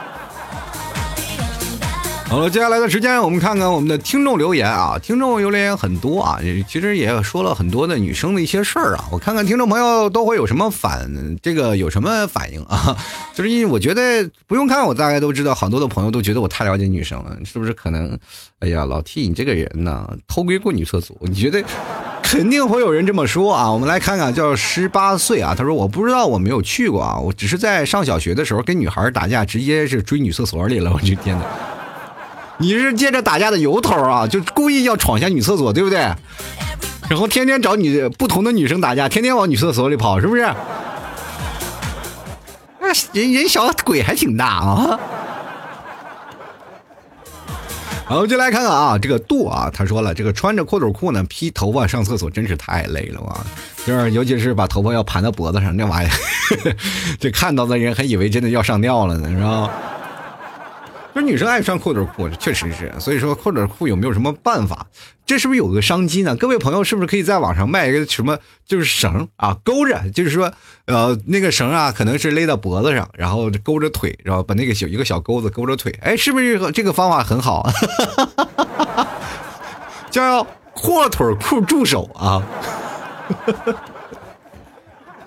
好了，接下来的时间我们看看我们的听众留言啊，听众留言很多啊，其实也说了很多的女生的一些事儿啊，我看看听众朋友都会有什么反这个有什么反应啊？就是因为我觉得不用看，我大概都知道，好多的朋友都觉得我太了解女生了，是不是？可能，哎呀，老 T 你这个人呢，偷窥过女厕所，你觉得肯定会有人这么说啊？我们来看看，叫十八岁啊，他说我不知道，我没有去过啊，我只是在上小学的时候跟女孩打架，直接是追女厕所里了，我的天哪！你是借着打架的由头啊，就故意要闯下女厕所，对不对？然后天天找女不同的女生打架，天天往女厕所里跑，是不是？那人人小鬼还挺大啊！好，就来看看啊，这个杜啊，他说了，这个穿着阔腿裤呢，披头发上厕所真是太累了啊！就是尤其是把头发要盘到脖子上，那玩意儿，这看到的人还以为真的要上吊了呢，是吧？就女生爱穿阔腿裤，确实是。所以说，阔腿裤有没有什么办法？这是不是有个商机呢？各位朋友，是不是可以在网上卖一个什么？就是绳啊，勾着，就是说，呃，那个绳啊，可能是勒到脖子上，然后勾着腿，然后把那个小一个小钩子勾着腿。哎，是不是这个方法很好？叫阔腿裤助手啊。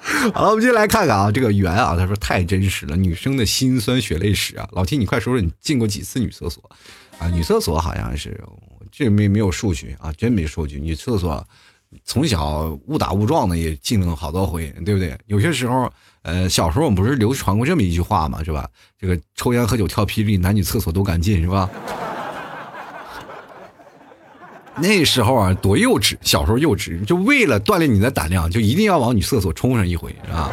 好了，我们接下来看看啊，这个圆啊，他说太真实了，女生的辛酸血泪史啊。老 T，你快说说你进过几次女厕所啊？女厕所好像是这没没有数据啊，真没数据。女厕所从小误打误撞的也进了好多回，对不对？有些时候，呃，小时候我们不是流传过这么一句话嘛，是吧？这个抽烟喝酒跳霹雳，男女厕所都敢进，是吧？那时候啊，多幼稚！小时候幼稚，就为了锻炼你的胆量，就一定要往女厕所冲上一回啊！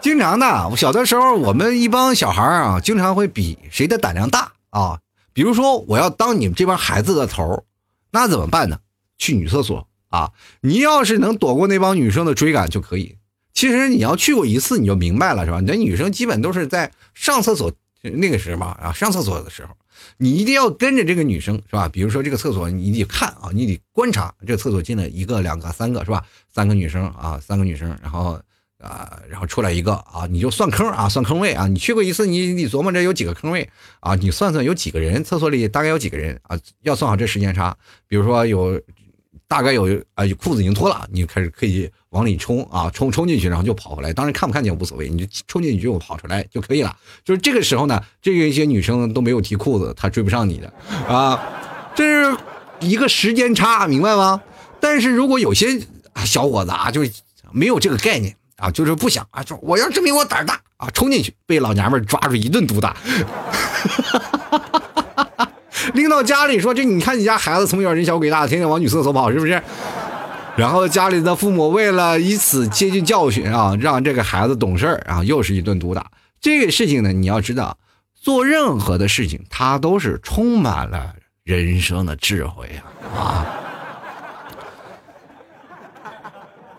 经常的，我小的时候，我们一帮小孩啊，经常会比谁的胆量大啊。比如说，我要当你们这帮孩子的头，那怎么办呢？去女厕所啊！你要是能躲过那帮女生的追赶就可以。其实你要去过一次，你就明白了，是吧？那女生基本都是在上厕所。那个时候啊，上厕所的时候，你一定要跟着这个女生是吧？比如说这个厕所，你得看啊，你得观察这个厕所进了一个、两个、三个是吧？三个女生啊，三个女生，然后啊，然后出来一个啊，你就算坑啊，算坑位啊。你去过一次，你你琢磨着有几个坑位啊？你算算有几个人，厕所里大概有几个人啊？要算好这时间差。比如说有。大概有啊，裤子已经脱了，你就开始可以往里冲啊，冲冲进去，然后就跑回来。当然看不看见无所谓，你就冲进去就跑出来就可以了。就是这个时候呢，这个一些女生都没有提裤子，她追不上你的啊，这是一个时间差，明白吗？但是如果有些小伙子啊，就没有这个概念啊，就是不想啊，说我要证明我胆大啊，冲进去被老娘们抓住一顿毒打。哈哈哈哈哈 拎到家里说：“这你看你家孩子从小人小鬼大，天天往女厕所跑，是不是？”然后家里的父母为了以此接近教训啊，让这个孩子懂事儿啊，又是一顿毒打。这个事情呢，你要知道，做任何的事情，它都是充满了人生的智慧啊啊！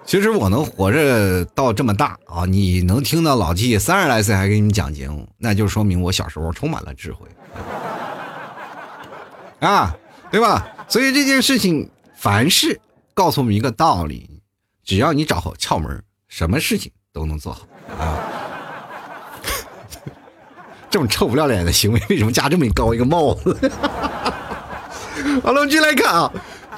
其实我能活着到这么大啊，你能听到老纪三十来岁还给你讲节目，那就说明我小时候充满了智慧。啊，对吧？所以这件事情，凡事告诉我们一个道理：只要你找好窍门，什么事情都能做好啊。这么臭不要脸的行为，为什么加这么高一个帽子？好了，我们继续来看啊。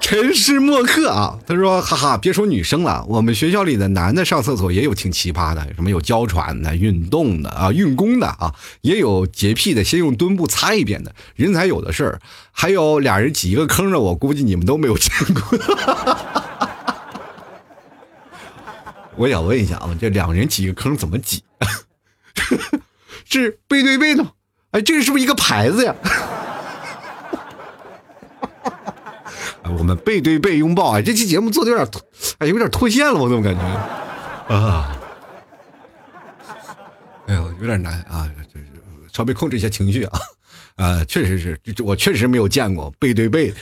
陈氏墨客啊，他说：“哈哈，别说女生了，我们学校里的男的上厕所也有挺奇葩的，什么有娇喘的、运动的啊、运功的啊，也有洁癖的，先用墩布擦一遍的，人才有的事儿。还有俩人挤一个坑的，我估计你们都没有见过。哈哈哈哈哈哈我想问一下啊，这两人挤一个坑怎么挤？是背对背呢？哎，这是不是一个牌子呀？”我们背对背拥抱啊！这期节目做的有点，哎，有点脱线了，我怎么感觉啊？哎呦，有点难啊！就是稍微控制一下情绪啊！啊，确实是，我确实没有见过背对背的。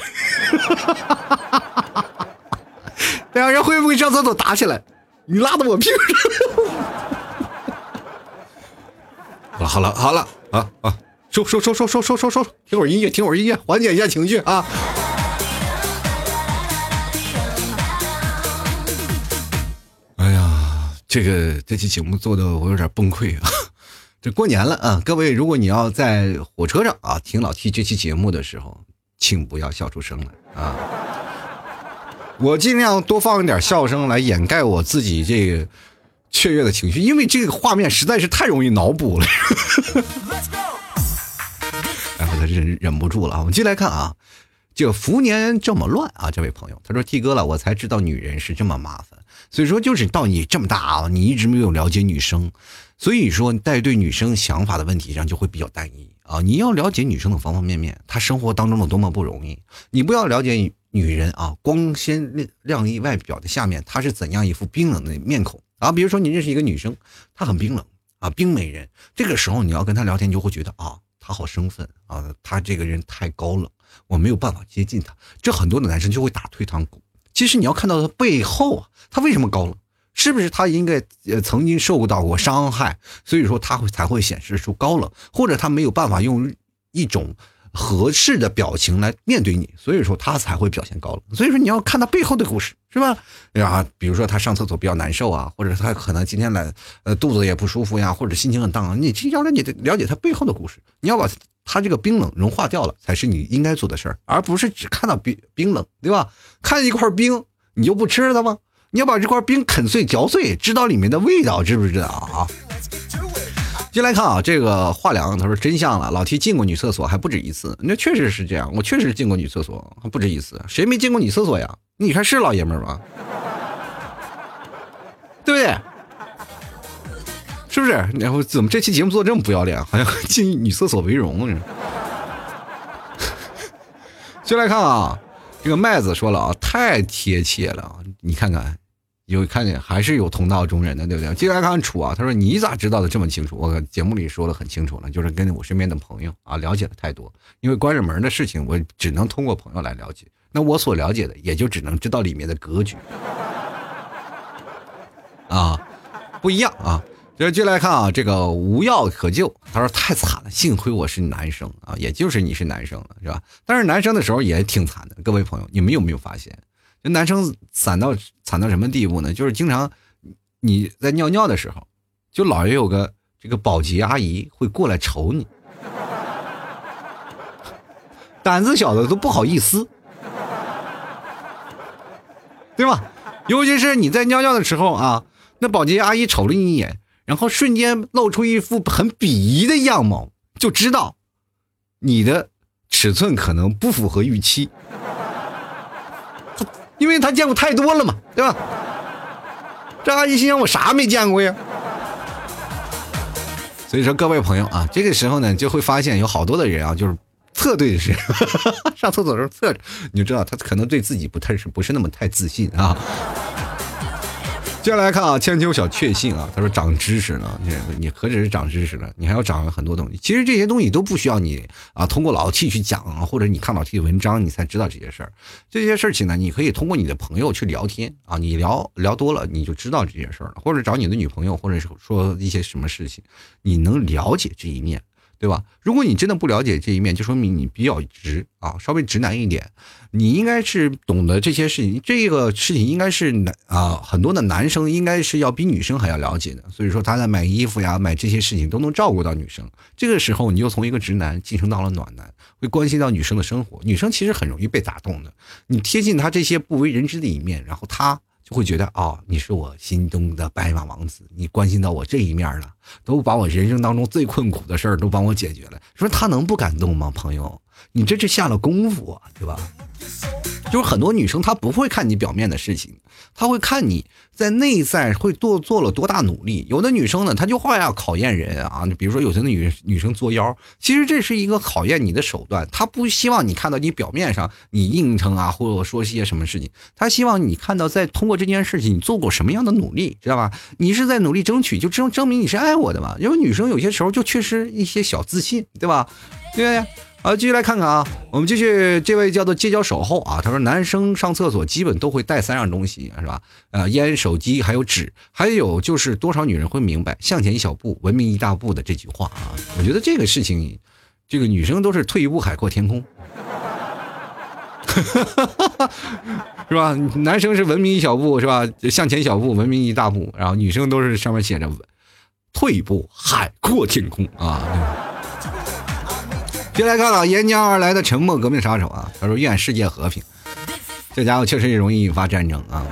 两人会不会上厕所打起来？你拉到我屁股上！好了好了啊啊！收收收收收收收收！听会儿音乐，听会儿音乐，缓解一下情绪啊！这个这期节目做的我有点崩溃啊！这过年了啊，各位，如果你要在火车上啊听老 T 这期节目的时候，请不要笑出声来啊！我尽量多放一点笑声来掩盖我自己这个雀跃的情绪，因为这个画面实在是太容易脑补了。然后他忍忍不住了啊！我们继续来看啊，这个福年这么乱啊，这位朋友他说：“T 哥了，我才知道女人是这么麻烦。”所以说，就是到你这么大啊，你一直没有了解女生，所以说在对女生想法的问题上就会比较单一啊。你要了解女生的方方面面，她生活当中的多么不容易。你不要了解女人啊，光鲜亮丽外表的下面，她是怎样一副冰冷的面孔啊。比如说你认识一个女生，她很冰冷啊，冰美人。这个时候你要跟她聊天，你就会觉得啊，她好生分啊，她这个人太高冷，我没有办法接近她。这很多的男生就会打退堂鼓。其实你要看到他背后啊，他为什么高冷？是不是他应该呃曾经受到过伤害，所以说他会才会显示出高冷，或者他没有办法用一种合适的表情来面对你，所以说他才会表现高冷。所以说你要看他背后的故事，是吧？啊，比如说他上厕所比较难受啊，或者他可能今天来呃肚子也不舒服呀，或者心情很荡，你要了解了解他背后的故事，你要把。他这个冰冷融化掉了，才是你应该做的事儿，而不是只看到冰冰冷，对吧？看一块冰，你就不吃了吗？你要把这块冰啃碎、嚼碎，知道里面的味道，知不知道啊？进来看啊，这个华良他说真相了，老 T 进过女厕所还不止一次，那确实是这样，我确实进过女厕所还不止一次，谁没进过女厕所呀？你看是老爷们儿吗？对不对？是不是？然后怎么这期节目做这么不要脸？好像 进女厕所为荣似的。先来看啊，这个麦子说了啊，太贴切了！你看看，有看见还是有同道中人的，对不对？接下来看楚啊，他说你咋知道的这么清楚？我节目里说的很清楚了，就是跟我身边的朋友啊了解的太多，因为关着门的事情，我只能通过朋友来了解。那我所了解的，也就只能知道里面的格局 啊，不一样啊。接着来看啊，这个无药可救。他说太惨了，幸亏我是男生啊，也就是你是男生了，是吧？但是男生的时候也挺惨的。各位朋友，你们有没有发现，就男生惨到惨到什么地步呢？就是经常你在尿尿的时候，就老也有个这个保洁阿姨会过来瞅你，胆子小的都不好意思，对吧？尤其是你在尿尿的时候啊，那保洁阿姨瞅了你一眼。然后瞬间露出一副很鄙夷的样貌，就知道你的尺寸可能不符合预期，因为他见过太多了嘛，对吧？这阿姨心想我啥没见过呀？所以说各位朋友啊，这个时候呢就会发现有好多的人啊，就是侧对着 上厕所的时候侧着，你就知道他可能对自己不太是不是那么太自信啊。接下来看啊，千秋小确幸啊，他说长知识了，你你何止是长知识了，你还要长很多东西。其实这些东西都不需要你啊，通过老 T 去讲啊，或者你看老 T 的文章，你才知道这些事儿。这些事情呢，你可以通过你的朋友去聊天啊，你聊聊多了，你就知道这些事儿了。或者找你的女朋友，或者是说一些什么事情，你能了解这一面。对吧？如果你真的不了解这一面，就说明你比较直啊，稍微直男一点。你应该是懂得这些事情，这个事情应该是男啊，很多的男生应该是要比女生还要了解的。所以说他在买衣服呀、买这些事情都能照顾到女生。这个时候你又从一个直男晋升到了暖男，会关心到女生的生活。女生其实很容易被打动的，你贴近他这些不为人知的一面，然后他。会觉得哦，你是我心中的白马王子，你关心到我这一面了，都把我人生当中最困苦的事儿都帮我解决了。说他能不感动吗？朋友，你这是下了功夫啊，对吧？就是很多女生她不会看你表面的事情，她会看你在内在会做做了多大努力。有的女生呢，她就话要考验人啊，比如说有些的女女生作妖，其实这是一个考验你的手段。她不希望你看到你表面上你应承啊，或者说些什么事情，她希望你看到在通过这件事情你做过什么样的努力，知道吧？你是在努力争取，就证证明你是爱我的嘛。因为女生有些时候就缺失一些小自信，对吧？对。好，继续来看看啊，我们继续，这位叫做街角守候啊，他说男生上厕所基本都会带三样东西，是吧？呃，烟、手机还有纸，还有就是多少女人会明白“向前一小步，文明一大步”的这句话啊？我觉得这个事情，这个女生都是退一步海阔天空，是吧？男生是文明一小步，是吧？向前一小步，文明一大步，然后女生都是上面写着“退一步海阔天空”啊。接来看啊，沿江而来的沉默革命杀手啊，他说愿世界和平。这家伙确实也容易引发战争啊。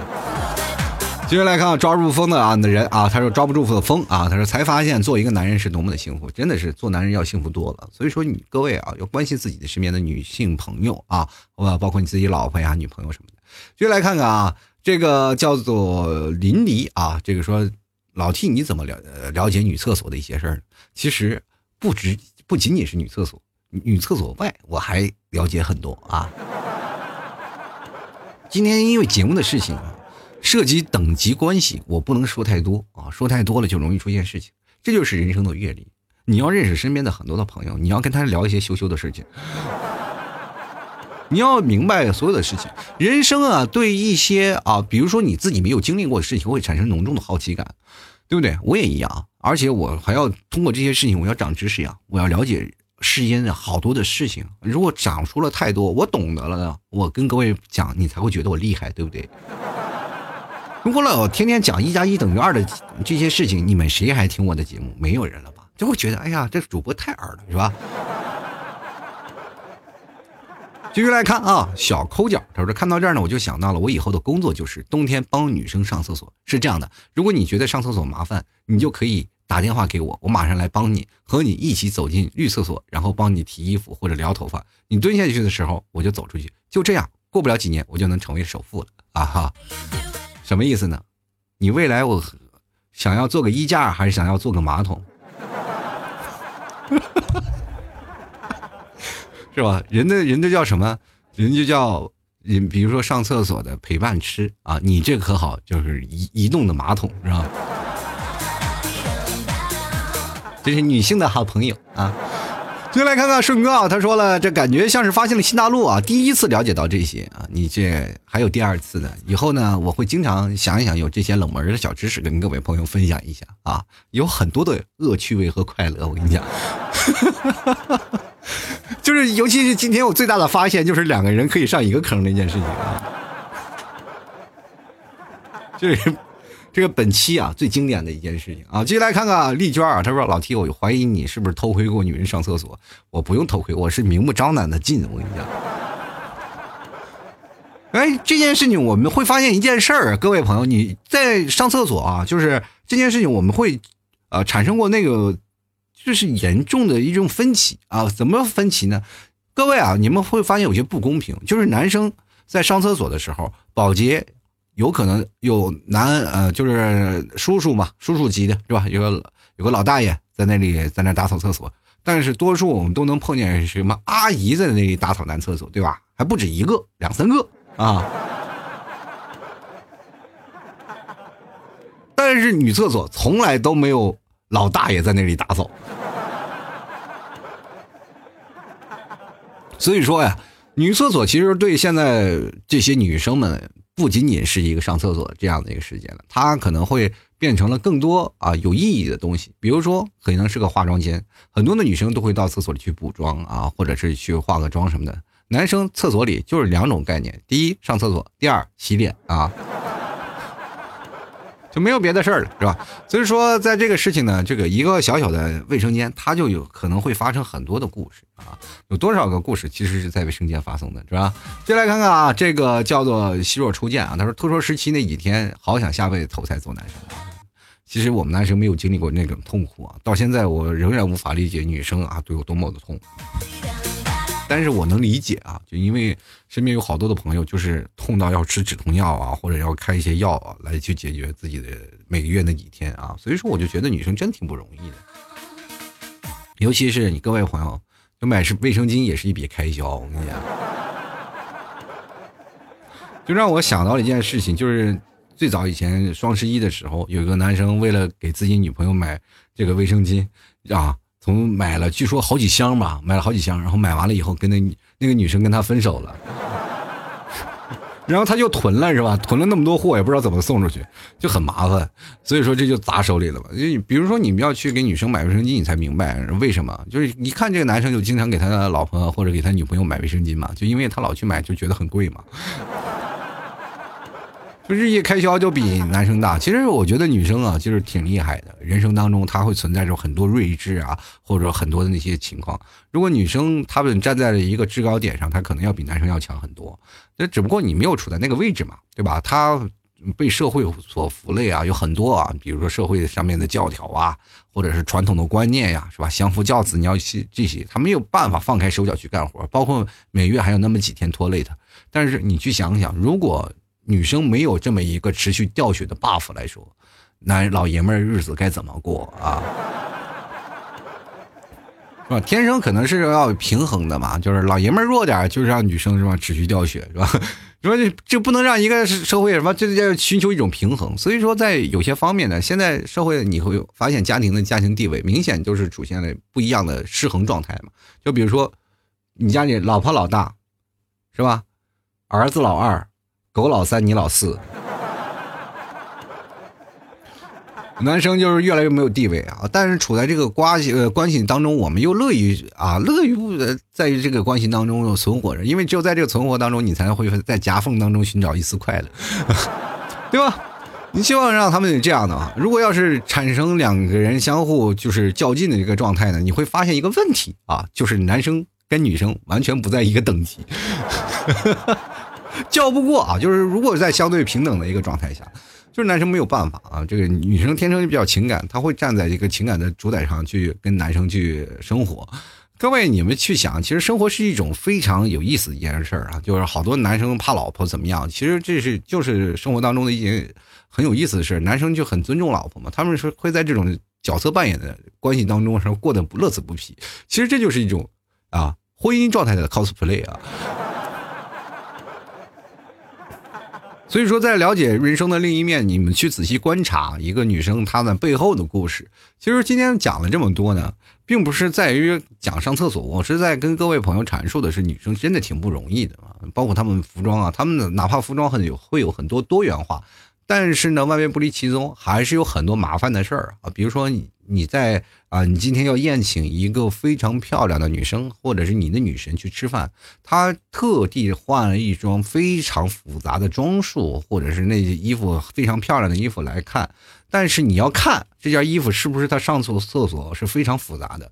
接下来看啊抓不住风的啊的人啊，他说抓不住的风啊，他说才发现做一个男人是多么的幸福，真的是做男人要幸福多了。所以说你各位啊，要关心自己的身边的女性朋友啊，呃，包括你自己老婆呀、女朋友什么的。接下来看看啊，这个叫做林离啊，这个说老 T 你怎么了了解女厕所的一些事儿？其实不止不仅仅是女厕所。女厕所外，我还了解很多啊。今天因为节目的事情啊，涉及等级关系，我不能说太多啊，说太多了就容易出现事情。这就是人生的阅历，你要认识身边的很多的朋友，你要跟他聊一些羞羞的事情，你要明白所有的事情。人生啊，对一些啊，比如说你自己没有经历过的事情，会产生浓重的好奇感，对不对？我也一样，而且我还要通过这些事情，我要长知识呀，我要了解。世间的好多的事情，如果讲出了太多，我懂得了呢，我跟各位讲，你才会觉得我厉害，对不对？如果老天天讲一加一等于二的这些事情，你们谁还听我的节目？没有人了吧？就会觉得，哎呀，这主播太二了，是吧？继续来看啊，小抠脚，他说看到这儿呢，我就想到了，我以后的工作就是冬天帮女生上厕所。是这样的，如果你觉得上厕所麻烦，你就可以。打电话给我，我马上来帮你，和你一起走进绿厕所，然后帮你提衣服或者撩头发。你蹲下去的时候，我就走出去。就这样，过不了几年，我就能成为首富了啊哈！什么意思呢？你未来我想要做个衣架，还是想要做个马桶？是吧？人的人都叫什么？人就叫人，比如说上厕所的陪伴吃啊，你这可好，就是移移动的马桶，是吧？这是女性的好朋友啊！就来看看顺哥啊，他说了，这感觉像是发现了新大陆啊，第一次了解到这些啊，你这还有第二次的，以后呢，我会经常想一想，有这些冷门的小知识跟各位朋友分享一下啊，有很多的恶趣味和快乐，我跟你讲，就是尤其是今天我最大的发现，就是两个人可以上一个坑那件事情啊，就是。这个本期啊最经典的一件事情啊，接下来看看丽娟啊，她说老 T，我怀疑你是不是偷窥过女人上厕所？我不用偷窥，我是明目张胆的进。我跟你讲，哎，这件事情我们会发现一件事儿，各位朋友，你在上厕所啊，就是这件事情我们会呃产生过那个就是严重的一种分歧啊，怎么分歧呢？各位啊，你们会发现有些不公平，就是男生在上厕所的时候，保洁。有可能有男呃，就是叔叔嘛，叔叔级的是吧？有个有个老大爷在那里在那打扫厕所，但是多数我们都能碰见什么阿姨在那里打扫男厕所，对吧？还不止一个，两三个啊。但是女厕所从来都没有老大爷在那里打扫，所以说呀，女厕所其实对现在这些女生们。不仅仅是一个上厕所这样的一个时间了，它可能会变成了更多啊有意义的东西，比如说可能是个化妆间，很多的女生都会到厕所里去补妆啊，或者是去化个妆什么的。男生厕所里就是两种概念：第一上厕所，第二洗脸啊。就没有别的事儿了，是吧？所以说，在这个事情呢，这个一个小小的卫生间，它就有可能会发生很多的故事啊。有多少个故事其实是在卫生间发生的，是吧？接来看看啊，这个叫做希若初见啊，他说，特殊时期那几天，好想下辈子投胎做男生。其实我们男生没有经历过那种痛苦啊，到现在我仍然无法理解女生啊，都有多么的痛。但是我能理解啊，就因为身边有好多的朋友，就是痛到要吃止痛药啊，或者要开一些药啊，来去解决自己的每个月那几天啊。所以说，我就觉得女生真挺不容易的。尤其是你各位朋友，就买是卫生巾也是一笔开销。我跟你讲，就让我想到了一件事情，就是最早以前双十一的时候，有一个男生为了给自己女朋友买这个卫生巾啊。从买了，据说好几箱吧，买了好几箱，然后买完了以后，跟那那个女生跟他分手了，然后他就囤了，是吧？囤了那么多货，也不知道怎么送出去，就很麻烦。所以说这就砸手里了吧？就比如说你们要去给女生买卫生巾，你才明白为什么？就是一看这个男生就经常给他的老婆或者给他女朋友买卫生巾嘛，就因为他老去买，就觉得很贵嘛。日夜开销就比男生大，其实我觉得女生啊，就是挺厉害的。人生当中，她会存在着很多睿智啊，或者很多的那些情况。如果女生她们站在了一个制高点上，她可能要比男生要强很多。那只不过你没有处在那个位置嘛，对吧？她被社会所服累啊，有很多啊，比如说社会上面的教条啊，或者是传统的观念呀，是吧？相夫教子，你要去这些，她没有办法放开手脚去干活，包括每月还有那么几天拖累她。但是你去想想，如果女生没有这么一个持续掉血的 buff 来说，男老爷们儿日子该怎么过啊？是吧？天生可能是要平衡的嘛，就是老爷们儿弱点，就是让女生是吧持续掉血是吧？说这这不能让一个社会什么，这要寻求一种平衡。所以说，在有些方面呢，现在社会你会发现家庭的家庭地位明显就是出现了不一样的失衡状态嘛。就比如说，你家里老婆老大，是吧？儿子老二。狗老三，你老四，男生就是越来越没有地位啊！但是处在这个关系呃关系当中，我们又乐于啊乐于不在于这个关系当中存活着，因为只有在这个存活当中，你才会在夹缝当中寻找一丝快乐，对吧？你希望让他们这样的啊？如果要是产生两个人相互就是较劲的这个状态呢，你会发现一个问题啊，就是男生跟女生完全不在一个等级。叫不过啊，就是如果在相对平等的一个状态下，就是男生没有办法啊。这个女生天生就比较情感，她会站在一个情感的主宰上去跟男生去生活。各位，你们去想，其实生活是一种非常有意思的一件事儿啊。就是好多男生怕老婆怎么样，其实这是就是生活当中的一件很有意思的事男生就很尊重老婆嘛，他们是会在这种角色扮演的关系当中是过得不乐此不疲。其实这就是一种啊婚姻状态的 cosplay 啊。所以说，在了解人生的另一面，你们去仔细观察一个女生她的背后的故事。其实今天讲了这么多呢，并不是在于讲上厕所，我是在跟各位朋友阐述的是，女生真的挺不容易的啊。包括她们服装啊，她们哪怕服装很有会有很多多元化，但是呢，万变不离其宗，还是有很多麻烦的事儿啊。比如说你你在。啊，你今天要宴请一个非常漂亮的女生，或者是你的女神去吃饭，她特地换了一双非常复杂的装束，或者是那些衣服非常漂亮的衣服来看。但是你要看这件衣服是不是她上厕厕所是非常复杂的，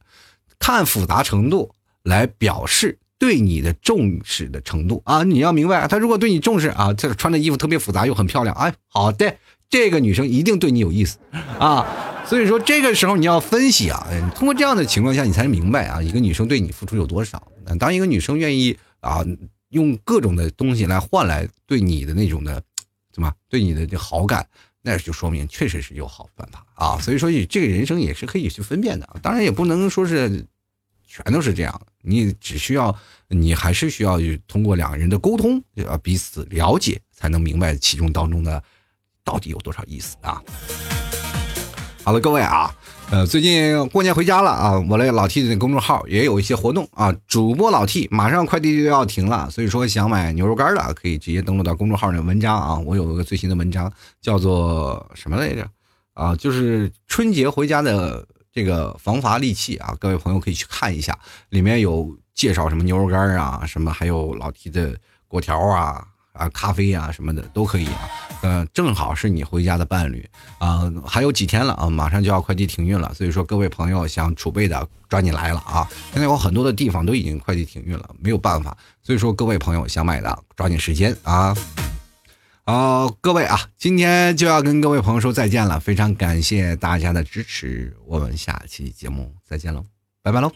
看复杂程度来表示对你的重视的程度啊！你要明白，他如果对你重视啊，这穿的衣服特别复杂又很漂亮，哎，好的，这个女生一定对你有意思啊。所以说，这个时候你要分析啊，通过这样的情况下，你才明白啊，一个女生对你付出有多少。当一个女生愿意啊，用各种的东西来换来对你的那种的，怎么对你的这好感，那就说明确实是有好办法啊。所以说，这个人生也是可以去分辨的。当然，也不能说是全都是这样，你只需要，你还是需要通过两个人的沟通，要彼此了解，才能明白其中当中的到底有多少意思啊。好了，各位啊，呃，最近过年回家了啊，我的老 T 的公众号也有一些活动啊。主播老 T 马上快递就要停了，所以说想买牛肉干的可以直接登录到公众号的文章啊。我有一个最新的文章，叫做什么来着？啊，就是春节回家的这个防伐利器啊。各位朋友可以去看一下，里面有介绍什么牛肉干啊，什么还有老提的果条啊。啊，咖啡啊什么的都可以啊，嗯，正好是你回家的伴侣啊，还有几天了啊，马上就要快递停运了，所以说各位朋友想储备的抓紧来了啊！现在有很多的地方都已经快递停运了，没有办法，所以说各位朋友想买的抓紧时间啊！好，各位啊，今天就要跟各位朋友说再见了，非常感谢大家的支持，我们下期节目再见喽，拜拜喽！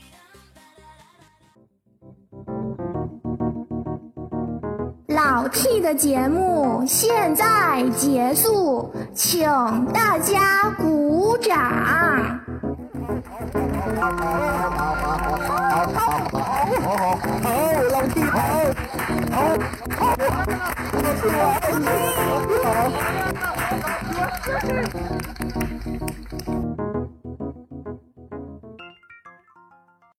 老 T 的节目现在结束，请大家鼓掌。好，好，老弟好，好，好，好，